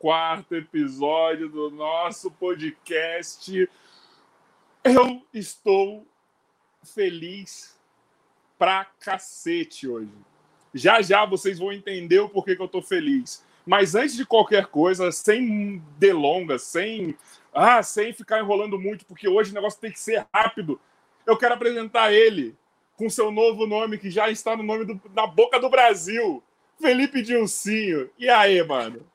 34 episódio do nosso podcast. Eu estou feliz pra cacete hoje. Já já vocês vão entender o porquê que eu tô feliz. Mas antes de qualquer coisa, sem delongas, sem ah, sem ficar enrolando muito, porque hoje o negócio tem que ser rápido. Eu quero apresentar ele com seu novo nome, que já está no nome do, na boca do Brasil. Felipe Dilcinho. E aí, mano?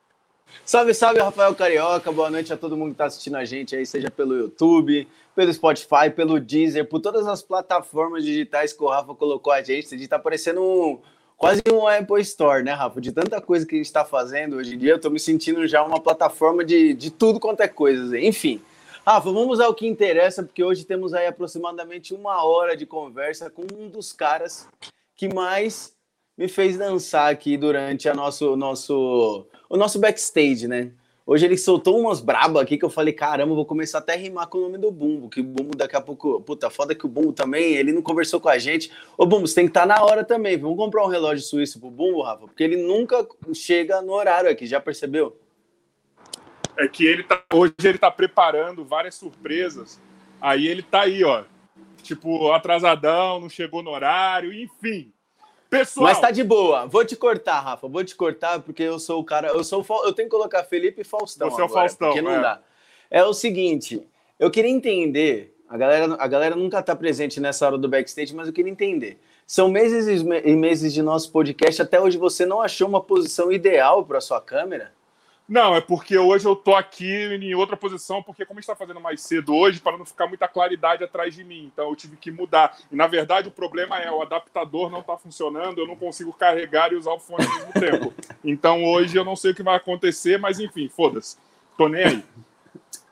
Salve, salve, Rafael Carioca. Boa noite a todo mundo que está assistindo a gente aí, seja pelo YouTube, pelo Spotify, pelo Deezer, por todas as plataformas digitais que o Rafa colocou a gente. A gente tá parecendo um, quase um Apple Store, né, Rafa? De tanta coisa que a gente está fazendo hoje em dia, eu tô me sentindo já uma plataforma de, de tudo quanto é coisa. Enfim, Rafa, vamos ao que interessa, porque hoje temos aí aproximadamente uma hora de conversa com um dos caras que mais me fez dançar aqui durante a nosso, nosso, o nosso backstage, né? Hoje ele soltou umas brabas aqui que eu falei, caramba, vou começar até a rimar com o nome do Bumbo, que o Bumbo daqui a pouco, puta, foda que o Bumbo também, ele não conversou com a gente. Ô Bumbo, você tem que estar tá na hora também, vamos comprar um relógio suíço pro Bumbo, Rafa, porque ele nunca chega no horário aqui, já percebeu? é que ele tá, hoje ele tá preparando várias surpresas. Aí ele tá aí, ó. Tipo, atrasadão, não chegou no horário, enfim. Pessoal. Mas tá de boa. Vou te cortar, Rafa. Vou te cortar porque eu sou o cara. Eu sou eu tenho que colocar Felipe e Faustão. Você agora, é o Faustão, porque não é. dá. É o seguinte, eu queria entender. A galera, a galera nunca tá presente nessa hora do backstage, mas eu queria entender. São meses e meses de nosso podcast. Até hoje você não achou uma posição ideal para sua câmera? Não, é porque hoje eu tô aqui em outra posição, porque como a gente tá fazendo mais cedo hoje, para não ficar muita claridade atrás de mim, então eu tive que mudar. E na verdade o problema é o adaptador não tá funcionando, eu não consigo carregar e usar o fone ao mesmo tempo. Então hoje eu não sei o que vai acontecer, mas enfim, foda-se. Tô nem aí.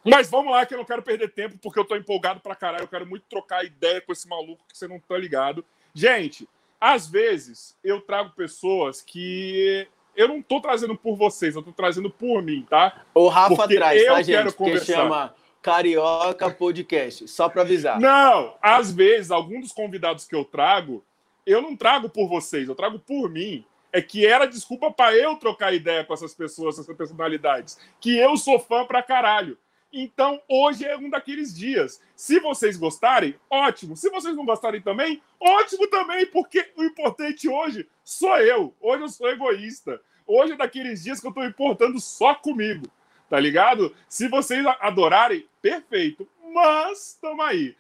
Mas vamos lá, que eu não quero perder tempo, porque eu tô empolgado pra caralho. Eu quero muito trocar ideia com esse maluco que você não tá ligado. Gente, às vezes eu trago pessoas que eu não tô trazendo por vocês, eu tô trazendo por mim, tá? O Rafa Porque traz, eu tá, gente? Quero conversar. Que chama Carioca Podcast, só para avisar. Não, às vezes, alguns dos convidados que eu trago, eu não trago por vocês, eu trago por mim. É que era desculpa para eu trocar ideia com essas pessoas, essas personalidades. Que eu sou fã pra caralho. Então, hoje é um daqueles dias. Se vocês gostarem, ótimo. Se vocês não gostarem também, ótimo também, porque o importante hoje sou eu. Hoje eu sou egoísta. Hoje é daqueles dias que eu estou importando só comigo, tá ligado? Se vocês adorarem, perfeito. Mas, estamos aí.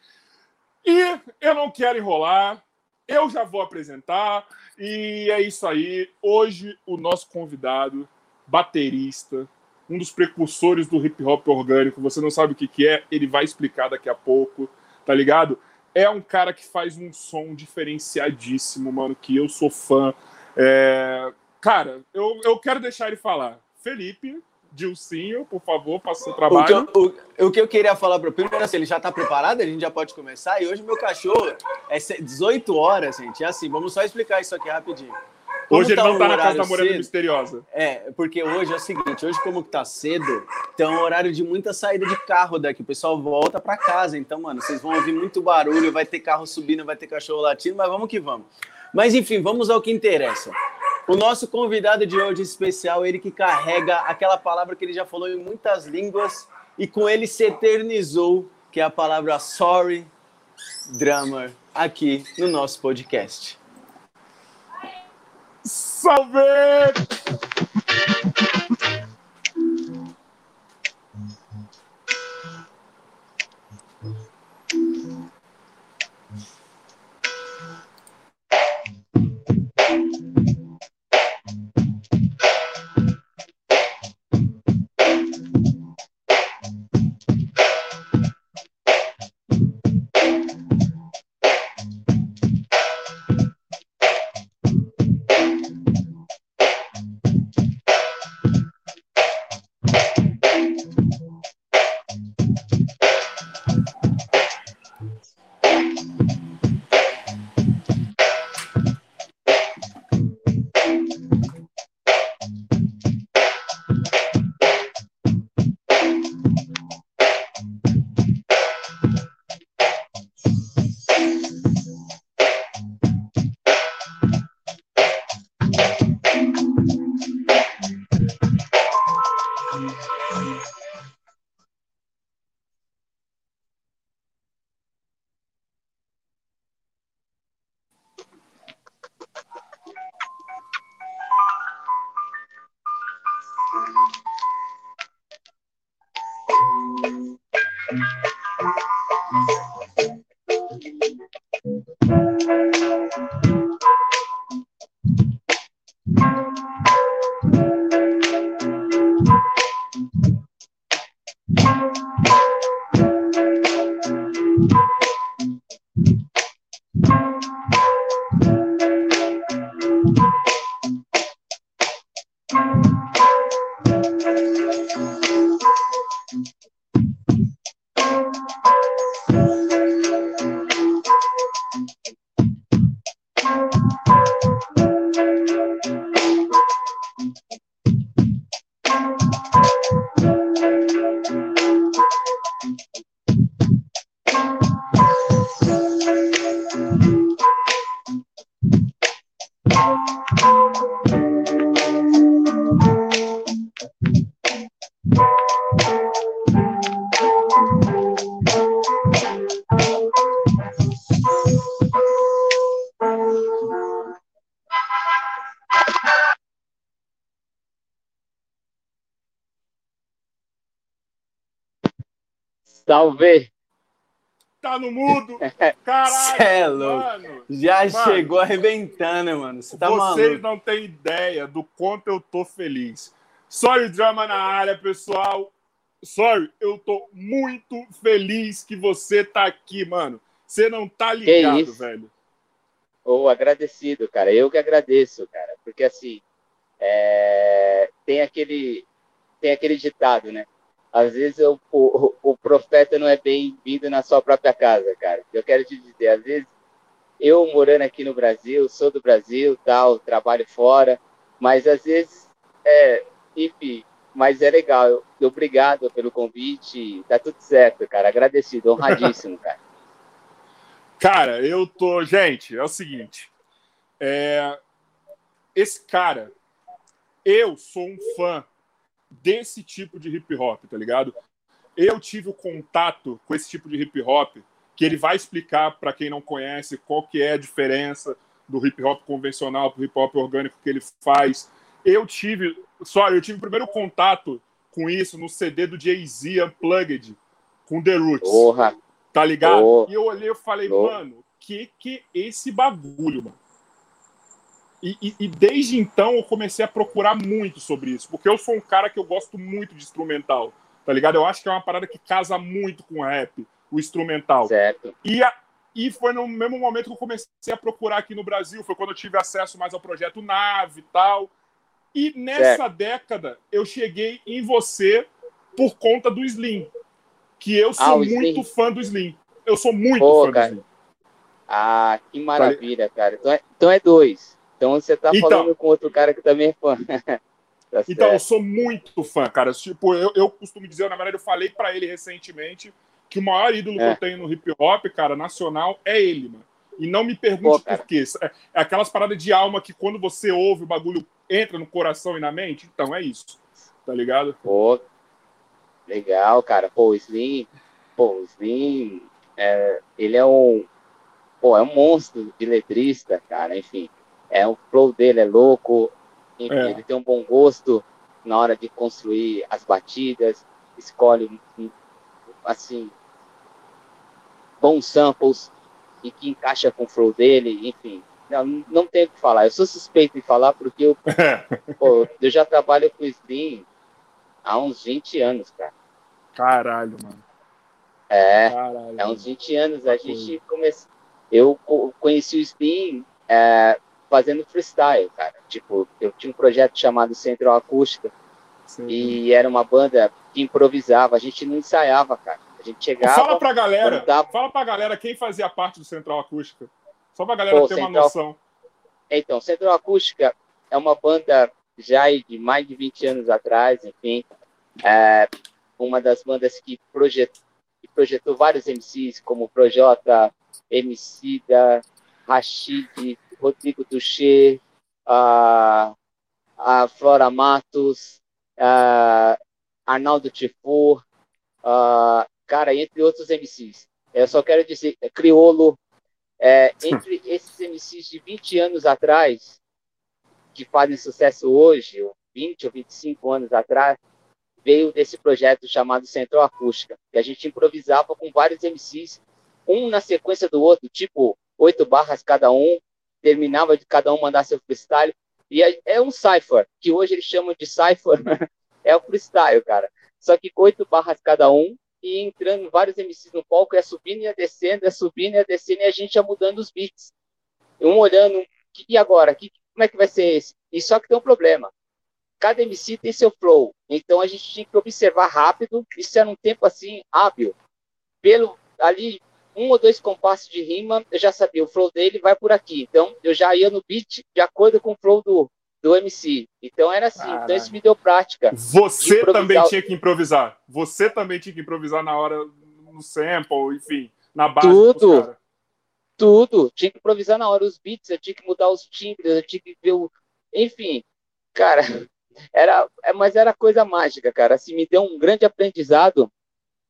E eu não quero enrolar, eu já vou apresentar. E é isso aí. Hoje, o nosso convidado, baterista, um dos precursores do hip hop orgânico. Você não sabe o que, que é, ele vai explicar daqui a pouco, tá ligado? É um cara que faz um som diferenciadíssimo, mano, que eu sou fã. É... Cara, eu, eu quero deixar ele falar. Felipe, Dilcinho, por favor, faça o seu trabalho. O que, eu, o, o que eu queria falar para o primeiro, assim, ele já está preparado, a gente já pode começar. E hoje meu cachorro é 18 horas, gente. É assim, vamos só explicar isso aqui rapidinho. Hoje ele tá não tá na casa da Morena cedo, Misteriosa. É, porque hoje é o seguinte, hoje como que tá cedo, tem um horário de muita saída de carro daqui, o pessoal volta para casa, então, mano, vocês vão ouvir muito barulho, vai ter carro subindo, vai ter cachorro latindo, mas vamos que vamos. Mas enfim, vamos ao que interessa. O nosso convidado de hoje especial, ele que carrega aquela palavra que ele já falou em muitas línguas e com ele se eternizou, que é a palavra sorry, drummer, aqui no nosso podcast. Salve! Salve! Tá no mudo! Caralho! Cê é louco. mano! Já Mano, chegou arrebentando, mano. Você tá Vocês maluco. não têm ideia do quanto eu tô feliz. Sorry, drama na área, pessoal. Sorry, eu tô muito feliz que você tá aqui, mano. Você não tá ligado, isso? velho. Ô, agradecido, cara. Eu que agradeço, cara. Porque assim, é, tem aquele tem aquele ditado, né? Às vezes eu- o, o, profeta não é bem-vindo na sua própria casa, cara. Eu quero te dizer, às vezes eu morando aqui no Brasil, sou do Brasil, tal, trabalho fora, mas às vezes é, enfim, mas é legal. Eu- Obrigado pelo convite. Tá tudo certo, cara. Agradecido, honradíssimo, cara. Cara, eu tô. Gente, é o seguinte. É... Esse cara, eu sou um fã desse tipo de hip hop, tá ligado? Eu tive o contato com esse tipo de hip hop que ele vai explicar para quem não conhece qual que é a diferença do hip hop convencional pro hip hop orgânico que ele faz. Eu tive, só eu tive o primeiro contato com isso no CD do Jay-Z Unplugged com The Roots. Porra. Tá ligado? Oh. E eu olhei e falei, Oh. mano, que que é esse bagulho, mano? E, e- e desde então eu comecei a procurar muito sobre isso, porque eu sou um cara que eu gosto muito de instrumental, tá ligado? Eu acho que é uma parada que casa muito com o rap, o instrumental. Certo. E, a- e foi no mesmo momento que eu comecei a procurar aqui no Brasil, foi quando eu tive acesso mais ao projeto Nave e tal. E nessa década eu cheguei em você por conta do Slim, que eu sou Ah, muito Slim. fã do Slim. Eu sou muito Pô, fã cara. do Slim. Ah, que maravilha, cara. Então é, então é dois. Então você tá Então. falando com outro cara que também é fã. Tá Então, eu sou muito fã, cara. Tipo, eu, eu costumo dizer, na verdade, eu falei pra ele recentemente que o maior ídolo que É. eu tenho no hip hop, cara, nacional, é ele, mano. E não me pergunte Pô, por quê. É, é aquelas paradas de alma que quando você ouve o bagulho entra no coração e na mente. Então é isso. Tá ligado? Pô, legal, cara. Pô, o Slim, pô, o Slim, é, ele é um, pô, é um monstro de letrista, cara. Enfim, é o flow dele é louco. Enfim, É. ele tem um bom gosto na hora de construir as batidas, escolhe um, assim bons samples e que encaixa com o flow dele, enfim. Não, não tem o que falar. Eu sou suspeito em falar porque eu Pô, eu já trabalho com Slim há uns 20 anos, cara. Caralho, mano. É, Caralho. há uns 20 anos a gente começou. Eu co- conheci o Slim é, fazendo freestyle, cara. Tipo, eu tinha um projeto chamado Central Acústica Sim. e era uma banda que improvisava. A gente não ensaiava, cara. A gente chegava. Fala pra galera, dava- fala pra galera quem fazia parte do Central Acústica. Só pra galera Pô, ter uma Central- noção. Então, Central Acústica é uma banda já de mais de 20 anos atrás, enfim. É uma das bandas que projetou, que projetou vários MCs, como Projota, MC da Rashid, Rodrigo Duché, a, a Flora Matos, a Arnaldo Tifur, a, cara, entre outros MCs. Eu só quero dizer, é Criolo, é, entre esses MCs de 20 anos atrás, que fazem sucesso hoje, ou 20 ou 25 anos atrás, veio desse projeto chamado Central Acústica, que a gente improvisava com vários MCs, um na sequência do outro, tipo oito barras cada um, terminava de cada um mandar seu freestyle, e é, é um cipher, que hoje eles chamam de cipher, é o freestyle, cara. Só que com oito barras cada um, e entrando vários MCs no palco, é subindo e é descendo, é subindo e é descendo, e a gente ia mudando os beats. Um olhando, "Que- e agora? Que, como é que vai ser esse? E só que tem um problema. Cada MC tem seu flow. Então a gente tinha que observar rápido, isso era um tempo assim, hábil. Pelo ali, um ou dois compassos de rima, eu já sabia, o flow dele vai por aqui. Então eu já ia no beat de acordo com o flow do, do MC. Então era assim, então Caralho. isso me deu prática. Você também tinha que improvisar. Você também tinha que improvisar na hora, no sample, enfim, na base. Tudo. tudo. Tinha que improvisar na hora os beats, eu tinha que mudar os timbres, eu tinha que ver o. Enfim, cara, era, é, mas era coisa mágica, cara. Assim, me deu um grande aprendizado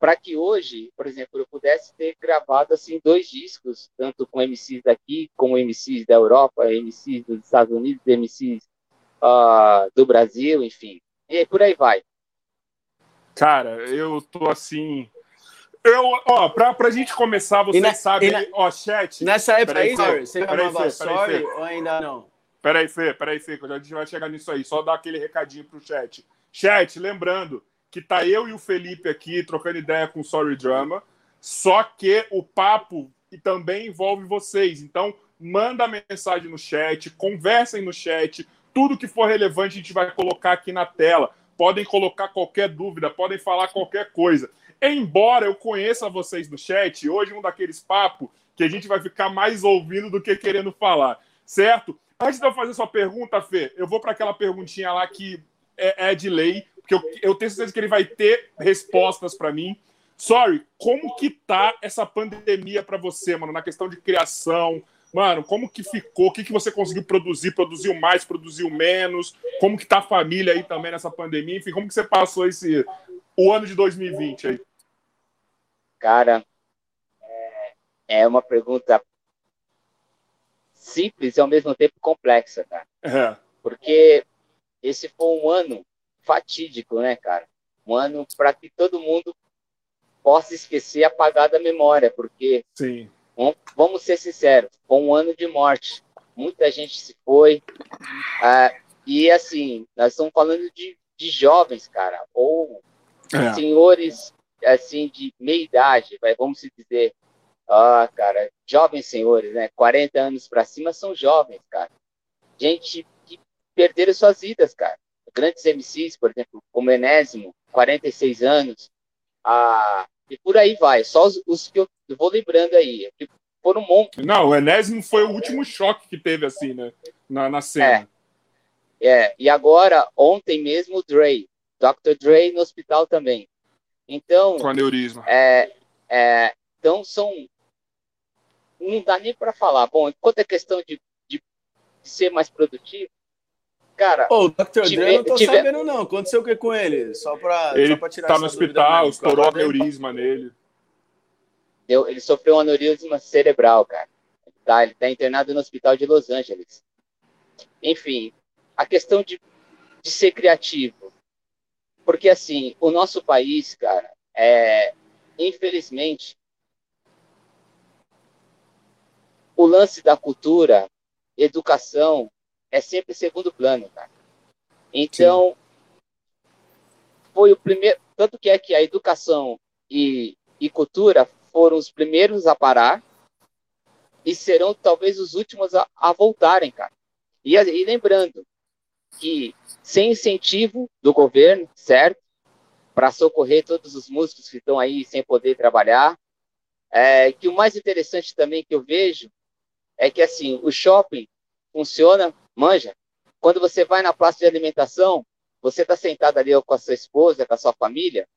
para que hoje, por exemplo, eu pudesse ter gravado assim dois discos, tanto com MCs daqui, como MCs da Europa, MCs dos Estados Unidos, MCs ah, do Brasil, enfim. E aí, por aí vai. Cara, eu tô assim. Eu, ó, pra, pra gente começar, vocês na- sabem, e na- ó, chat. Nessa época aí, Fê, você Fê, Sorry Fê. ou ainda não? Peraí, Fê, peraí, Fê, que a gente vai chegar nisso aí. Só dar aquele recadinho pro chat. Chat, lembrando que tá eu e o Felipe aqui trocando ideia com o Sorry Drama, só que o papo também envolve vocês. Então, manda mensagem no chat, conversem no chat, tudo que for relevante a gente vai colocar aqui na tela. Podem colocar qualquer dúvida, podem falar qualquer coisa. Embora eu conheça vocês no chat, hoje é um daqueles papos que a gente vai ficar mais ouvindo do que querendo falar, certo? Antes de eu fazer sua pergunta, Fê, eu vou para aquela perguntinha lá que é, é de lei, porque eu, eu tenho certeza que ele vai ter respostas para mim. Sorry, como que tá essa pandemia para você, mano, na questão de criação? Mano, como que ficou? O que, que você conseguiu produzir? Produziu mais, produziu menos? Como que tá a família aí também nessa pandemia? Enfim, como que você passou esse o ano de 2020 aí? Cara, é, é uma pergunta simples e ao mesmo tempo complexa, cara. É, Porque esse foi um ano fatídico, né, cara? Um ano para que todo mundo possa esquecer, apagar da memória, porque sim. Vamos- ser sinceros, foi um ano de morte. Muita gente se foi. Ah, e assim, nós estamos falando de, de jovens, cara, ou É. senhores assim de meia idade, vai, vamos se dizer. Ah, cara, jovens senhores, né? 40 anos para cima são jovens, cara. Gente perderam suas vidas, cara. Grandes MCs, por exemplo, como Enésimo, 46 anos. Ah, e por aí vai. Só os, os que eu vou lembrando aí. Foram um monte. Não, o Enésimo foi o último choque que teve, assim, né? Na, na cena. É, e agora, ontem mesmo, o Dre. Dr. Dre no hospital também. Então, Com aneurisma. É, é, então são. Não dá nem para falar. Bom, enquanto é questão de, de ser mais produtivo, cara, o Dr. Dre, eu não tô tive- sabendo não. Aconteceu o que com ele? Só pra, Ele só pra tirar tá no hospital, mesmo. estourou aneurisma nele. deu- ele sofreu um aneurisma cerebral, cara. Tá, ele tá internado no hospital de Los Angeles. Enfim, a questão de, de ser criativo. Porque, assim, o nosso país, cara, é, infelizmente, o lance da cultura, educação, é sempre segundo plano, cara. Então, foi o primeiro. Tanto que é que a educação e, e cultura foram os primeiros a parar e serão talvez os últimos a, a voltarem, cara. E, e lembrando que sem incentivo do governo, certo? Para socorrer todos os músicos que estão aí sem poder trabalhar. É, que o mais interessante também que eu vejo é que assim o shopping funciona, manja. Quando você vai na praça de alimentação, você está sentado ali com a sua esposa, com a sua família,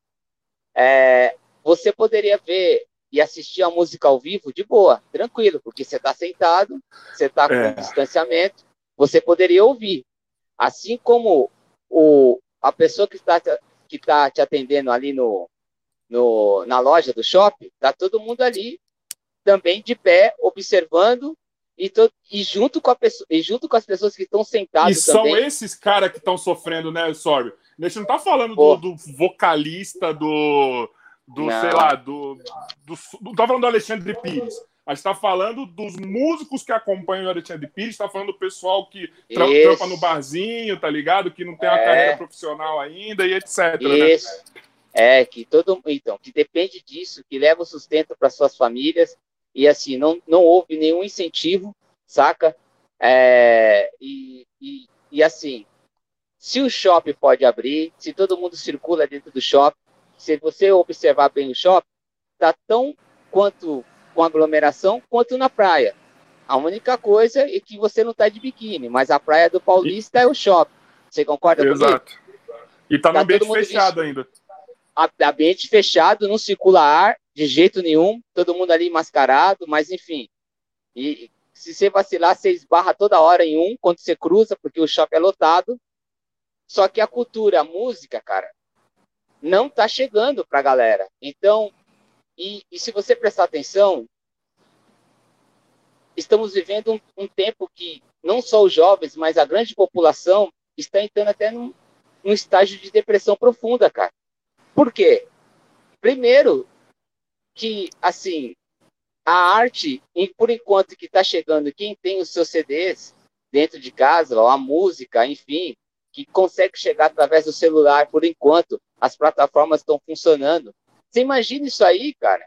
é, você poderia ver e assistir a música ao vivo de boa, tranquilo, porque você está sentado, você está com É. distanciamento, você poderia ouvir. Assim como o, a pessoa que está que tá te atendendo ali no, no, na loja do shopping, tá todo mundo ali também de pé, observando e, to, e, junto, com a pessoa, e junto com as pessoas que estão E sentadas são também. esses caras que estão sofrendo, né, Sorry? A gente não tá falando do, do vocalista do. Do, Não. sei lá, do, do. Não tá falando do Alexandre Pires. A gente tá falando dos músicos que acompanham o Alexandre Pires, tá falando do pessoal que tra Isso. trampa no barzinho, tá ligado? Que não tem uma É. carreira profissional ainda e etc. né? Isso. É, que todo então, que depende disso, que leva o sustento para suas famílias, e assim, não, não houve nenhum incentivo, saca? É, e, e, e assim, se o shopping pode abrir, se todo mundo circula dentro do shopping, se você observar bem o shopping, tá tão quanto com aglomeração quanto na praia. A única coisa é que você não tá de biquíni, mas a praia do Paulista é o shopping. Você concorda comigo? Exato. E tá no Tá ambiente todo mundo fechado ainda. Ambiente fechado, não circula ar de jeito nenhum, todo mundo ali mascarado, mas enfim. E se você vacilar, você esbarra toda hora em um quando você cruza, porque o shopping é lotado. Só que a cultura, a música, cara, não tá chegando pra galera. Então, e, e se você prestar atenção, estamos vivendo um, um tempo que não só os jovens, mas a grande população está entrando até num, num estágio de depressão profunda, cara. Por quê? Primeiro, que, assim, a arte, por enquanto que está chegando, quem tem os seus CDs dentro de casa, a música, enfim, que consegue chegar através do celular, por enquanto, as plataformas estão funcionando. Você imagina isso aí, cara?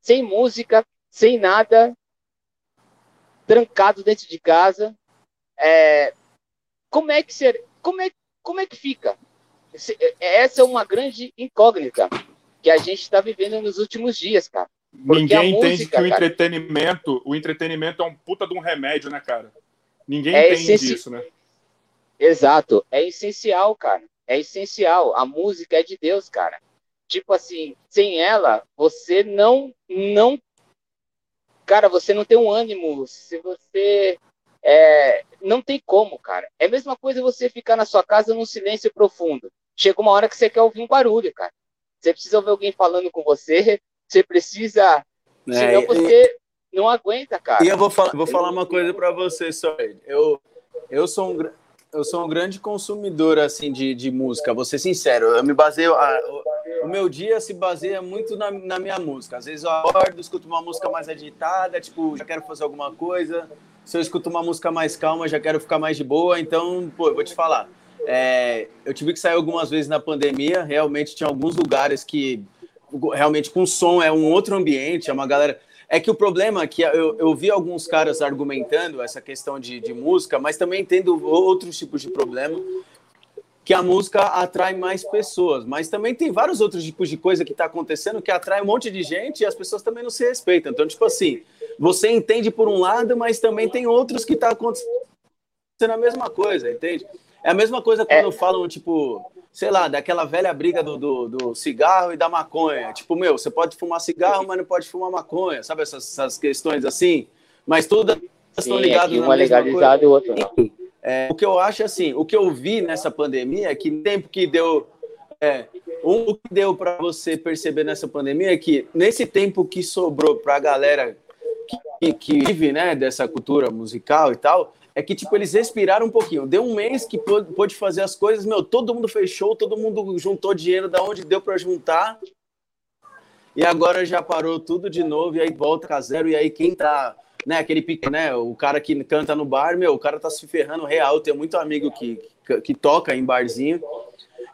Sem música, sem nada, trancado dentro de casa. É, como é que ser, como é, como é que fica? Essa é uma grande incógnita que a gente está vivendo nos últimos dias, cara. Porque Ninguém música, entende que o cara, entretenimento, o entretenimento é um puta de um remédio, né, cara? Ninguém é entende essenci... isso, né? Exato, é essencial, cara. É essencial. A música é de Deus, cara. Tipo assim, sem ela, você não não cara, você não tem um ânimo, se você é, não tem como, cara. É a mesma coisa você ficar na sua casa num silêncio profundo. Chega uma hora que você quer ouvir um barulho, cara. Você precisa ouvir alguém falando com você, você precisa. É, senão você e, não aguenta, cara. E eu vou falar, vou falar uma coisa para você, só. Eu, eu sou um eu sou um grande consumidor assim de, de música, vou ser sincero. Eu me baseio. A, o, o, meu dia se baseia muito na, na minha música. Às vezes eu acordo, escuto uma música mais agitada, tipo, já quero fazer alguma coisa. Se eu escuto uma música mais calma, já quero ficar mais de boa. Então, pô, eu vou te falar. É, eu tive que sair algumas vezes na pandemia. Realmente tinha alguns lugares que realmente com som é um outro ambiente, é uma galera. É que o problema é que eu, eu vi alguns caras argumentando essa questão de, de música, mas também tendo outros tipos de problema, que a música atrai mais pessoas. Mas também tem vários outros tipos de coisa que está acontecendo que atrai um monte de gente e as pessoas também não se respeitam. Então, tipo assim, você entende por um lado, mas também tem outros que está acontecendo a mesma coisa, entende? É a mesma coisa quando é. falam, tipo, sei lá, daquela velha briga do, do, do, cigarro e da maconha. Tipo, meu, você pode fumar cigarro, mas não pode fumar maconha, sabe? Essas, essas questões assim. Mas todas estão ligadas é na um é legalizado e o outro não. É, o que eu acho assim, o que eu vi nessa pandemia é que tempo que deu. É, um, o que deu para você perceber nessa pandemia é que nesse tempo que sobrou para a galera que, que vive né, dessa cultura musical e tal, é que, tipo, eles respiraram um pouquinho. Deu um mês que pôde fazer as coisas, meu, todo mundo fechou, todo mundo juntou dinheiro da onde deu para juntar. E agora já parou tudo de novo, e aí volta a zero, e aí quem tá, né, aquele pique, né, o cara que canta no bar, meu, o cara tá se ferrando real. Tenho muito amigo que, que, que toca em barzinho,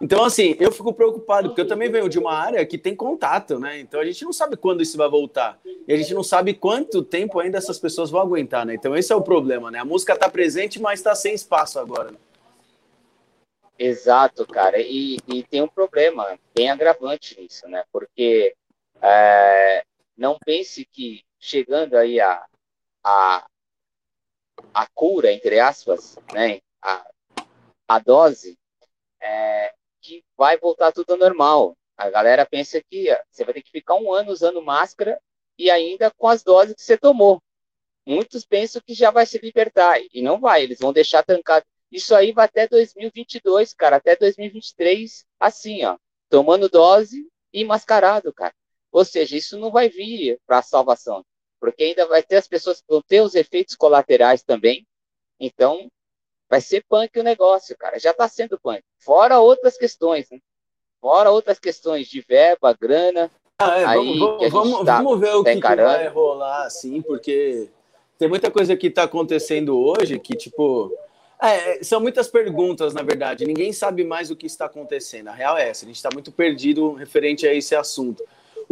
então, assim, eu fico preocupado, porque eu também venho de uma área que tem contato, né? Então a gente não sabe quando isso vai voltar. E a gente não sabe quanto tempo ainda essas pessoas vão aguentar, né? Então esse é o problema, né? A música está presente, mas está sem espaço agora. Né? Exato, cara. E, e, tem um problema bem agravante nisso, né? Porque é, não pense que chegando aí a, a, a cura, entre aspas, né? A, a dose, é, que vai voltar tudo ao normal. A galera pensa que você vai ter que ficar um ano usando máscara e ainda com as doses que você tomou. Muitos pensam que já vai se libertar e não vai, eles vão deixar trancado. Isso aí vai até 2022, cara, até 2023, assim, ó, tomando dose e mascarado, cara. Ou seja, isso não vai vir para a salvação, porque ainda vai ter as pessoas que vão ter os efeitos colaterais também. Então, Vai ser punk o negócio, cara. Já está sendo punk. Fora outras questões, né? Fora outras questões de verba, grana. Ah, é, aí vamos, vamos, tá, vamos, ver o tá que, que, vai rolar, assim, porque tem muita coisa que está acontecendo hoje que, tipo. É, são muitas perguntas, na verdade. Ninguém sabe mais o que está acontecendo. A real é essa. A gente está muito perdido referente a esse assunto.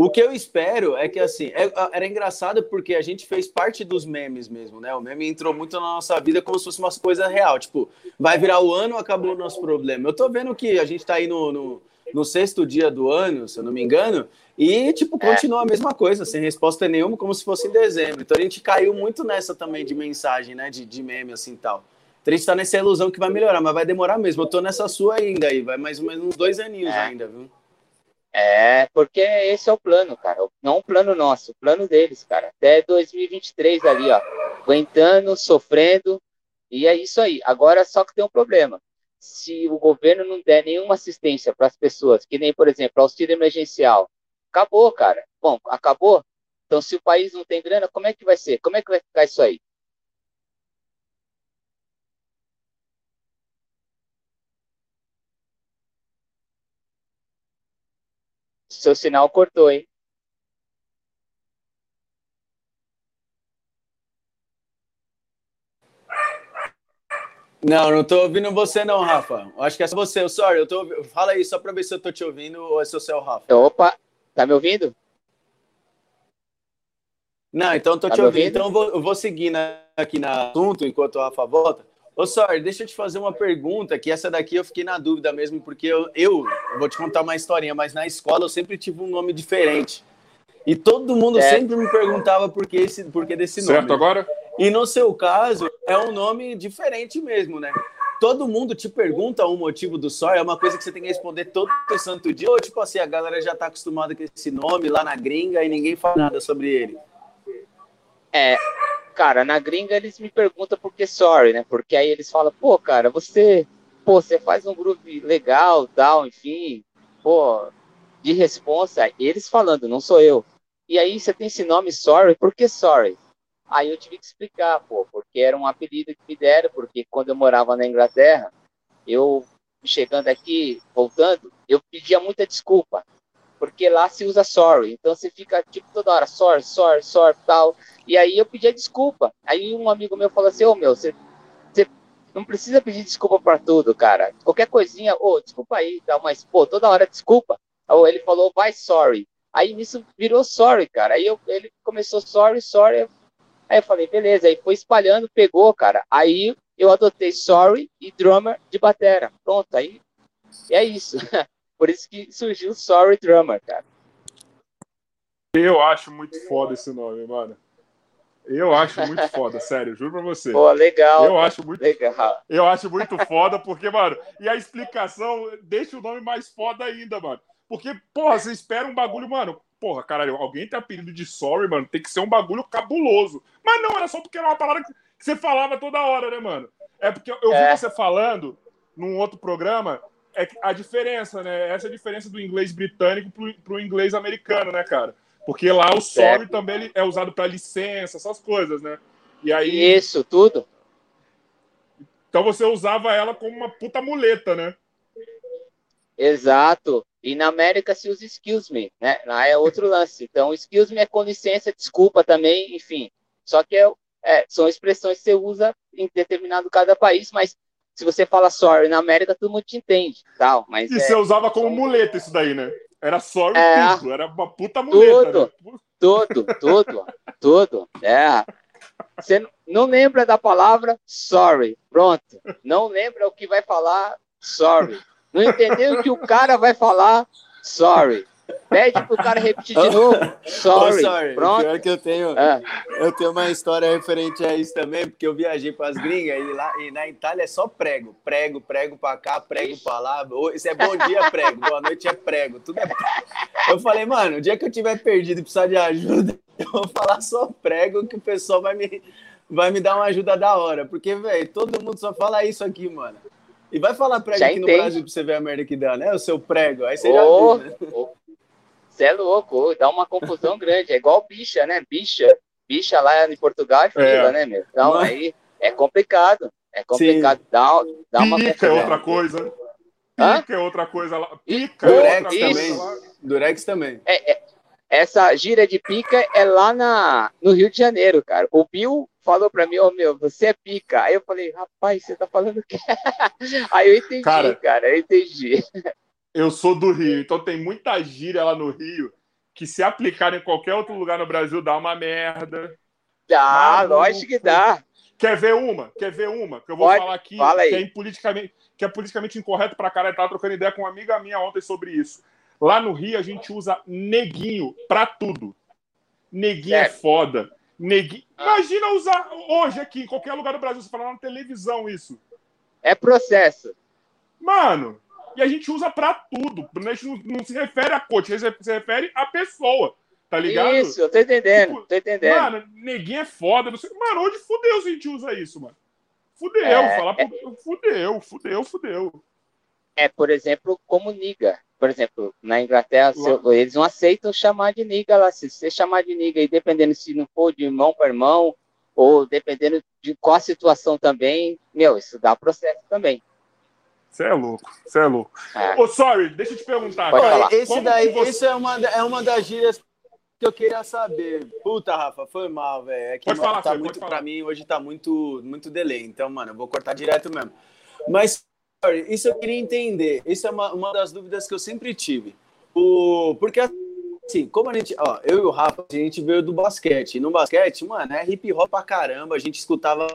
O que eu espero é que, assim, é, era engraçado porque a gente fez parte dos memes mesmo, né? O meme entrou muito na nossa vida como se fosse uma coisa real. Tipo, vai virar o ano, acabou o nosso problema. Eu tô vendo que a gente tá aí no, no, no sexto dia do ano, se eu não me engano, e, tipo, continua a mesma coisa, sem resposta nenhuma, como se fosse em dezembro. Então a gente caiu muito nessa também de mensagem, né? De, de meme, assim tal. Então a gente tá nessa ilusão que vai melhorar, mas vai demorar mesmo. Eu tô nessa sua ainda aí, vai mais ou menos uns dois aninhos é. ainda, viu? É, porque esse é o plano, cara. Não o plano nosso, o plano deles, cara. Até 2023 ali, ó. Aguentando, sofrendo. E é isso aí. Agora, só que tem um problema. Se o governo não der nenhuma assistência para as pessoas, que nem, por exemplo, auxílio emergencial, acabou, cara. Bom, acabou. Então, se o país não tem grana, como é que vai ser? Como é que vai ficar isso aí? seu sinal cortou, hein? Não, não tô ouvindo você não, Rafa. Acho que é só você. Sorry, eu tô. Fala aí só para ver se eu tô te ouvindo ou se é o Rafa. Opa, tá me ouvindo? Não, então tô tá te ouvindo. ouvindo. Então eu vou, eu vou aqui no assunto enquanto o Rafa volta. Ô, Sorry, deixa eu te fazer uma pergunta, que essa daqui eu fiquei na dúvida mesmo, porque eu, eu vou te contar uma historinha, mas na escola eu sempre tive um nome diferente. E todo mundo é. sempre me perguntava por que, esse, por que desse nome. Certo, agora? E no seu caso, é um nome diferente mesmo, né? Todo mundo te pergunta o motivo do Sorry, é uma coisa que você tem que responder todo santo dia, ou tipo assim, a galera já tá acostumada com esse nome lá na gringa e ninguém fala nada sobre ele? É, cara, na gringa eles me perguntam por que sorry, né? Porque aí eles falam, pô, cara, você, pô, você faz um groove legal, tal, enfim, pô, de responsa, eles falando, não sou eu. E aí você tem esse nome sorry, por que sorry? Aí eu tive que explicar, pô, porque era um apelido que me deram, porque quando eu morava na Inglaterra, eu chegando aqui, voltando, eu pedia muita desculpa porque lá se usa sorry. Então você fica tipo toda hora sorry, sorry, sorry, tal. E aí eu pedi desculpa. Aí um amigo meu falou assim: Ô oh, meu, você, você não precisa pedir desculpa para tudo, cara. Qualquer coisinha, ô, oh, desculpa aí, tal, mas pô, toda hora desculpa. Ou ele falou, vai sorry. Aí nisso virou sorry, cara. Aí eu, ele começou sorry, sorry. Aí eu falei, beleza. Aí foi espalhando, pegou, cara. Aí eu adotei sorry e drummer de batera. Pronto, aí é isso. Por isso que surgiu Sorry Drummer, cara. Eu acho muito foda esse nome, mano. Eu acho muito foda, sério, juro pra você. Pô, legal. Eu acho muito legal. Eu acho muito foda, porque, mano, e a explicação deixa o nome mais foda ainda, mano. Porque, porra, você espera um bagulho, mano. Porra, caralho, alguém tem apelido de sorry, mano, tem que ser um bagulho cabuloso. Mas não, era só porque era uma palavra que você falava toda hora, né, mano? É porque eu é. vi você falando num outro programa é a diferença, né? Essa é a diferença do inglês britânico pro, pro inglês americano, né, cara? Porque lá o sorry também é usado para licença, essas coisas, né? E aí. Isso, tudo. Então você usava ela como uma puta muleta, né? Exato. E na América se usa excuse me, né? Lá é outro lance. Então, excuse me é com licença, desculpa também, enfim. Só que é, é, são expressões que você usa em determinado cada país, mas se você fala sorry na América, todo mundo te entende, tal, mas... E é, você usava como muleta isso daí, né? Era sorry é, tudo, era uma puta muleta. Tudo, né? tudo, tudo, tudo, é. Você não lembra da palavra sorry, pronto. Não lembra o que vai falar sorry. Não entendeu o que o cara vai falar sorry. Pede pro cara repetir de novo. Sorry. Oh, sorry. Pronto. Pior que eu tenho, é. eu tenho uma história referente a isso também, porque eu viajei para as gringas e lá e na Itália é só prego, prego, prego para cá, prego para lá. Isso é bom dia prego, boa noite é prego, tudo é prego. Eu falei, mano, o dia que eu tiver perdido e precisar de ajuda, eu vou falar só prego que o pessoal vai me vai me dar uma ajuda da hora, porque velho, todo mundo só fala isso aqui, mano. E vai falar prego já aqui no Brasil pra você ver a merda que dá, né? O seu prego. Aí você oh, já viu, né? oh. Você é louco, dá uma confusão grande. É igual bicha, né? Bicha. Bicha lá em Portugal é fila, é. né, meu? Então Mas... aí é complicado. É complicado. Dá, dá uma Pica é outra coisa. Pica é outra coisa lá. Pica é Durex é também. Lá. Durex também. É, é, essa gira de pica é lá na, no Rio de Janeiro, cara. O Bill falou pra mim, ô oh, meu, você é pica. Aí eu falei, rapaz, você tá falando o quê? Aí eu entendi, cara, cara eu entendi eu sou do Rio, então tem muita gíria lá no Rio que se aplicar em qualquer outro lugar no Brasil dá uma merda. Dá, lógico que dá. Quer ver uma? Quer ver uma? Que eu vou Pode, falar aqui fala que, é politicamente, que é politicamente incorreto pra cara. Eu tava trocando ideia com uma amiga minha ontem sobre isso. Lá no Rio a gente usa neguinho pra tudo. Neguinho é, é foda. Neguinho... Imagina usar hoje aqui, em qualquer lugar do Brasil, você falar na televisão isso. É processo. Mano, e a gente usa para tudo. A gente não, não, se refere a coach, se refere a pessoa. Tá ligado? Isso, eu tô entendendo, tipo, tô entendendo. Mano, neguinho é foda. Sei, mano, onde fudeu se a gente usa isso, mano? Fudeu, é, falar é... fudeu, fudeu, fudeu. É, por exemplo, como niga. Por exemplo, na Inglaterra, eles não aceitam chamar de niga lá. Se você chamar de niga, e dependendo se não for de irmão para irmão, ou dependendo de qual a situação também, meu, isso dá processo também. Você é louco, você é louco. É. Ô, sorry, deixa eu te perguntar. Cara, esse daí, você... isso é uma, é uma das gírias. que eu queria saber. Puta, Rafa, foi mal, velho. É que pode falar, tá muito para mim hoje tá muito muito delay, então, mano, eu vou cortar direto mesmo. Mas isso eu queria entender. Isso é uma, uma das dúvidas que eu sempre tive. O porque assim, como a gente, ó, eu e o Rafa, a gente veio do basquete. E no basquete, mano, é hip hop pra caramba, a gente escutava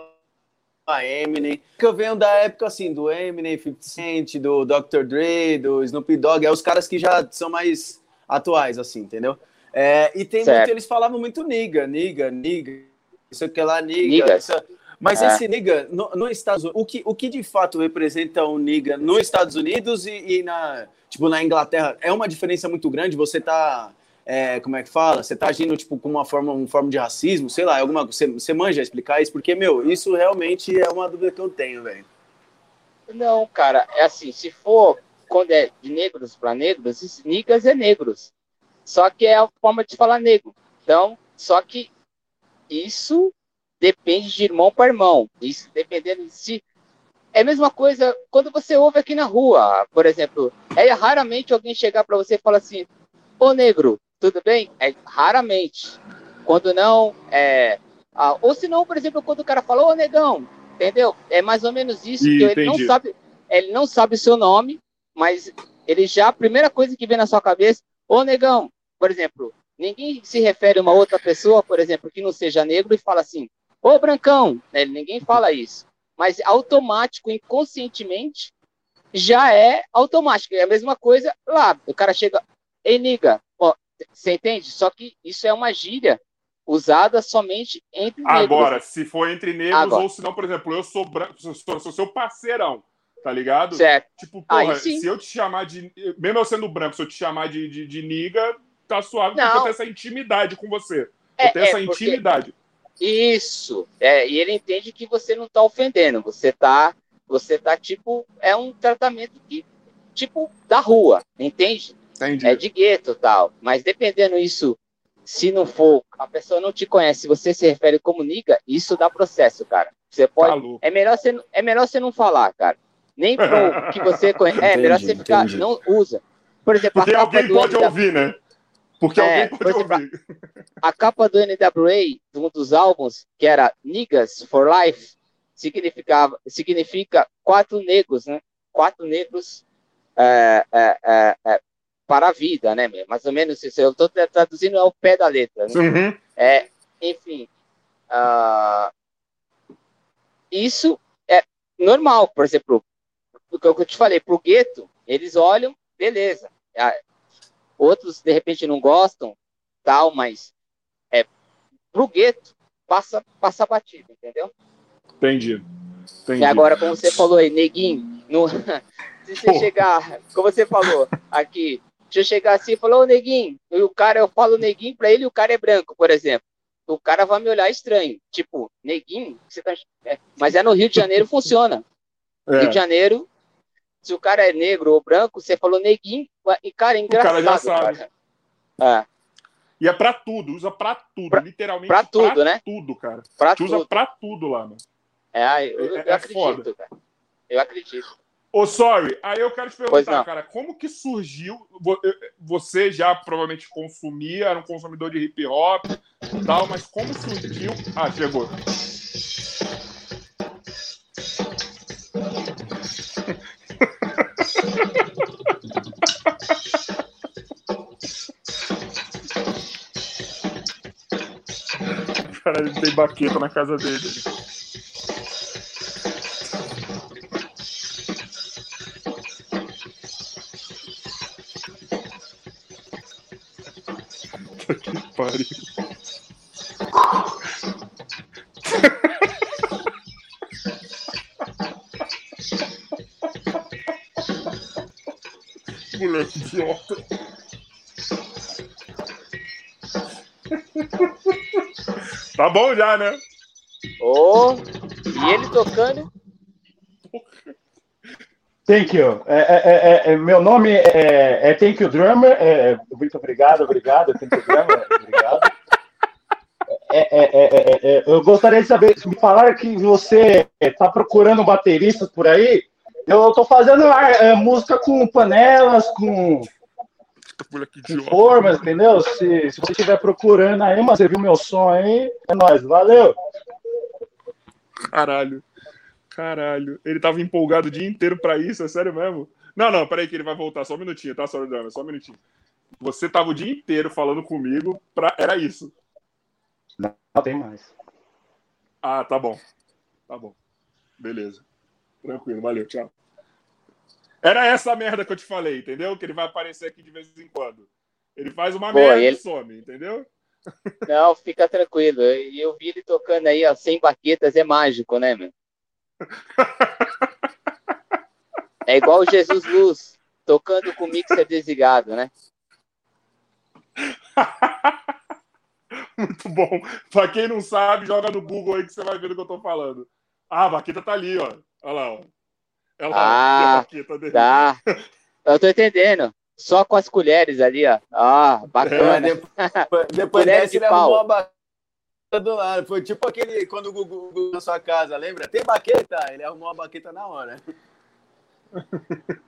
a Eminem, que eu venho da época assim, do Eminem, 50 Cent, do Dr. Dre, do Snoop Dogg, é os caras que já são mais atuais, assim, entendeu? É, e tem muito, eles falavam muito niga, niga, niga, isso que lá, niga. Isso, mas é. esse niga, no, no, Estados Unidos, o que, o que de fato representa um niga nos Estados Unidos e, e, na, tipo, na Inglaterra, é uma diferença muito grande? Você tá, é, como é que fala? Você tá agindo, tipo, com uma forma, uma forma de racismo, sei lá, alguma, você, você manja explicar isso? Porque, meu, isso realmente é uma dúvida que eu tenho, velho. Não, cara, é assim, se for quando é de negros para negros, nigas é negros. Só que é a forma de falar negro. Então, só que isso depende de irmão para irmão. Isso dependendo de si. É a mesma coisa quando você ouve aqui na rua, por exemplo. É raramente alguém chegar para você e falar assim: Ô negro, tudo bem? É raramente. Quando não, é. Ah, ou se não, por exemplo, quando o cara fala, ô negão, entendeu? É mais ou menos isso. ele não sabe, ele não sabe o seu nome, mas ele já, a primeira coisa que vem na sua cabeça, ô negão, por exemplo, ninguém se refere a uma outra pessoa, por exemplo, que não seja negro e fala assim, ô brancão, né? ninguém fala isso. Mas automático, inconscientemente, já é automático. É a mesma coisa lá. O cara chega, ei, niga, você entende? Só que isso é uma gíria usada somente entre negros. Agora, se for entre negros, Agora. ou se não, por exemplo, eu sou branco, sou, sou seu parceirão, tá ligado? Certo. Tipo, porra, se eu te chamar de. Mesmo eu sendo branco, se eu te chamar de, de, de niga, tá suave, não. porque eu tenho essa intimidade com você. É, eu tenho é, essa porque... intimidade. Isso. É, e ele entende que você não tá ofendendo, você tá. Você tá, tipo, é um tratamento que, tipo, da rua, entende? Entendi. É de gueto tal. Mas dependendo isso, se não for, a pessoa não te conhece, se você se refere como niga, isso dá processo, cara. Você pode. Tá é melhor você, é melhor você não falar, cara. Nem pro que você conhece. É, entendi, melhor você ficar. Entendi. Não usa. Por exemplo, Porque alguém pode ouvir, né? Porque é, alguém pode exemplo, ouvir. A capa do NWA, de um dos álbuns, que era Niggas for Life, significava, significa quatro negros, né? Quatro negros é, é, é, é para a vida, né? Mais ou menos isso. Eu estou traduzindo ao pé da letra. Né? Uhum. É, enfim, uh, isso é normal. Por exemplo, o que eu te falei, para o gueto, eles olham, beleza. Outros, de repente, não gostam, tal, mas é, para o gueto, passa, passa batido, entendeu? Entendi. Entendi. E agora, como você falou aí, neguinho, no, se você Pô. chegar, como você falou aqui, se eu chegar assim e falar, ô neguinho, e o cara, eu falo neguinho pra ele e o cara é branco, por exemplo. O cara vai me olhar estranho. Tipo, neguinho, você tá... É, mas é no Rio de Janeiro funciona. É. Rio de Janeiro, se o cara é negro ou branco, você falou neguinho, e cara, é engraçado. O cara já sabe. Cara. É. E é pra tudo, usa pra tudo, pra, literalmente pra tudo, pra né? tudo, cara. Pra tudo. usa pra tudo lá, mano. É, eu, eu, é, eu é acredito, foda. cara. Eu acredito. Ô, sorry, aí eu quero te perguntar, cara, como que surgiu? Você já provavelmente consumia, era um consumidor de hip hop e tal, mas como surgiu? Ah, chegou. cara, ele tem baqueta na casa dele. Pariu. Moleque idiota. Tá bom já, né? Oh, e ele tocando. Thank you. É, é, é, é meu nome é, é Thank You Drummer. É, muito obrigado, obrigado. Thank You Drummer, obrigado. É, eu gostaria de saber, me falaram que você está procurando bateristas por aí. Eu estou fazendo música com panelas, com Puta que Se for, mas entendeu? Se, se você estiver procurando aí, mas você viu meu som aí, é nóis, valeu. Caralho. Caralho. Ele tava empolgado o dia inteiro pra isso, é sério mesmo? Não, não, peraí que ele vai voltar. Só um minutinho, tá, Só Drama? Só um minutinho. Você tava o dia inteiro falando comigo pra... Era isso. Não, tem mais. Ah, tá bom. Tá bom. Beleza. Tranquilo, valeu, tchau. Era essa merda que eu te falei, entendeu? Que ele vai aparecer aqui de vez em quando. Ele faz uma Pô, merda ele- e some, entendeu? Não, fica tranquilo. E eu vi ele tocando aí, ó, sem baquetas, é mágico, né, meu? É igual o Jesus Luz, tocando com mixer desligado, né? Muito bom. Pra quem não sabe, joga no Google aí que você vai ver do que eu tô falando. Ah, a Baqueta tá ali, ó. Olha lá, ó. Olha lá, Ah, Baqueta dele. Tá. Eu tô entendendo. Só com as colheres ali, ó. Ah, bacana. depois, depois dessa de ele pau. Do lado. Foi tipo aquele quando o Gugu Gugu na sua casa, lembra? Tem baqueta? Ele arrumou uma baqueta na hora.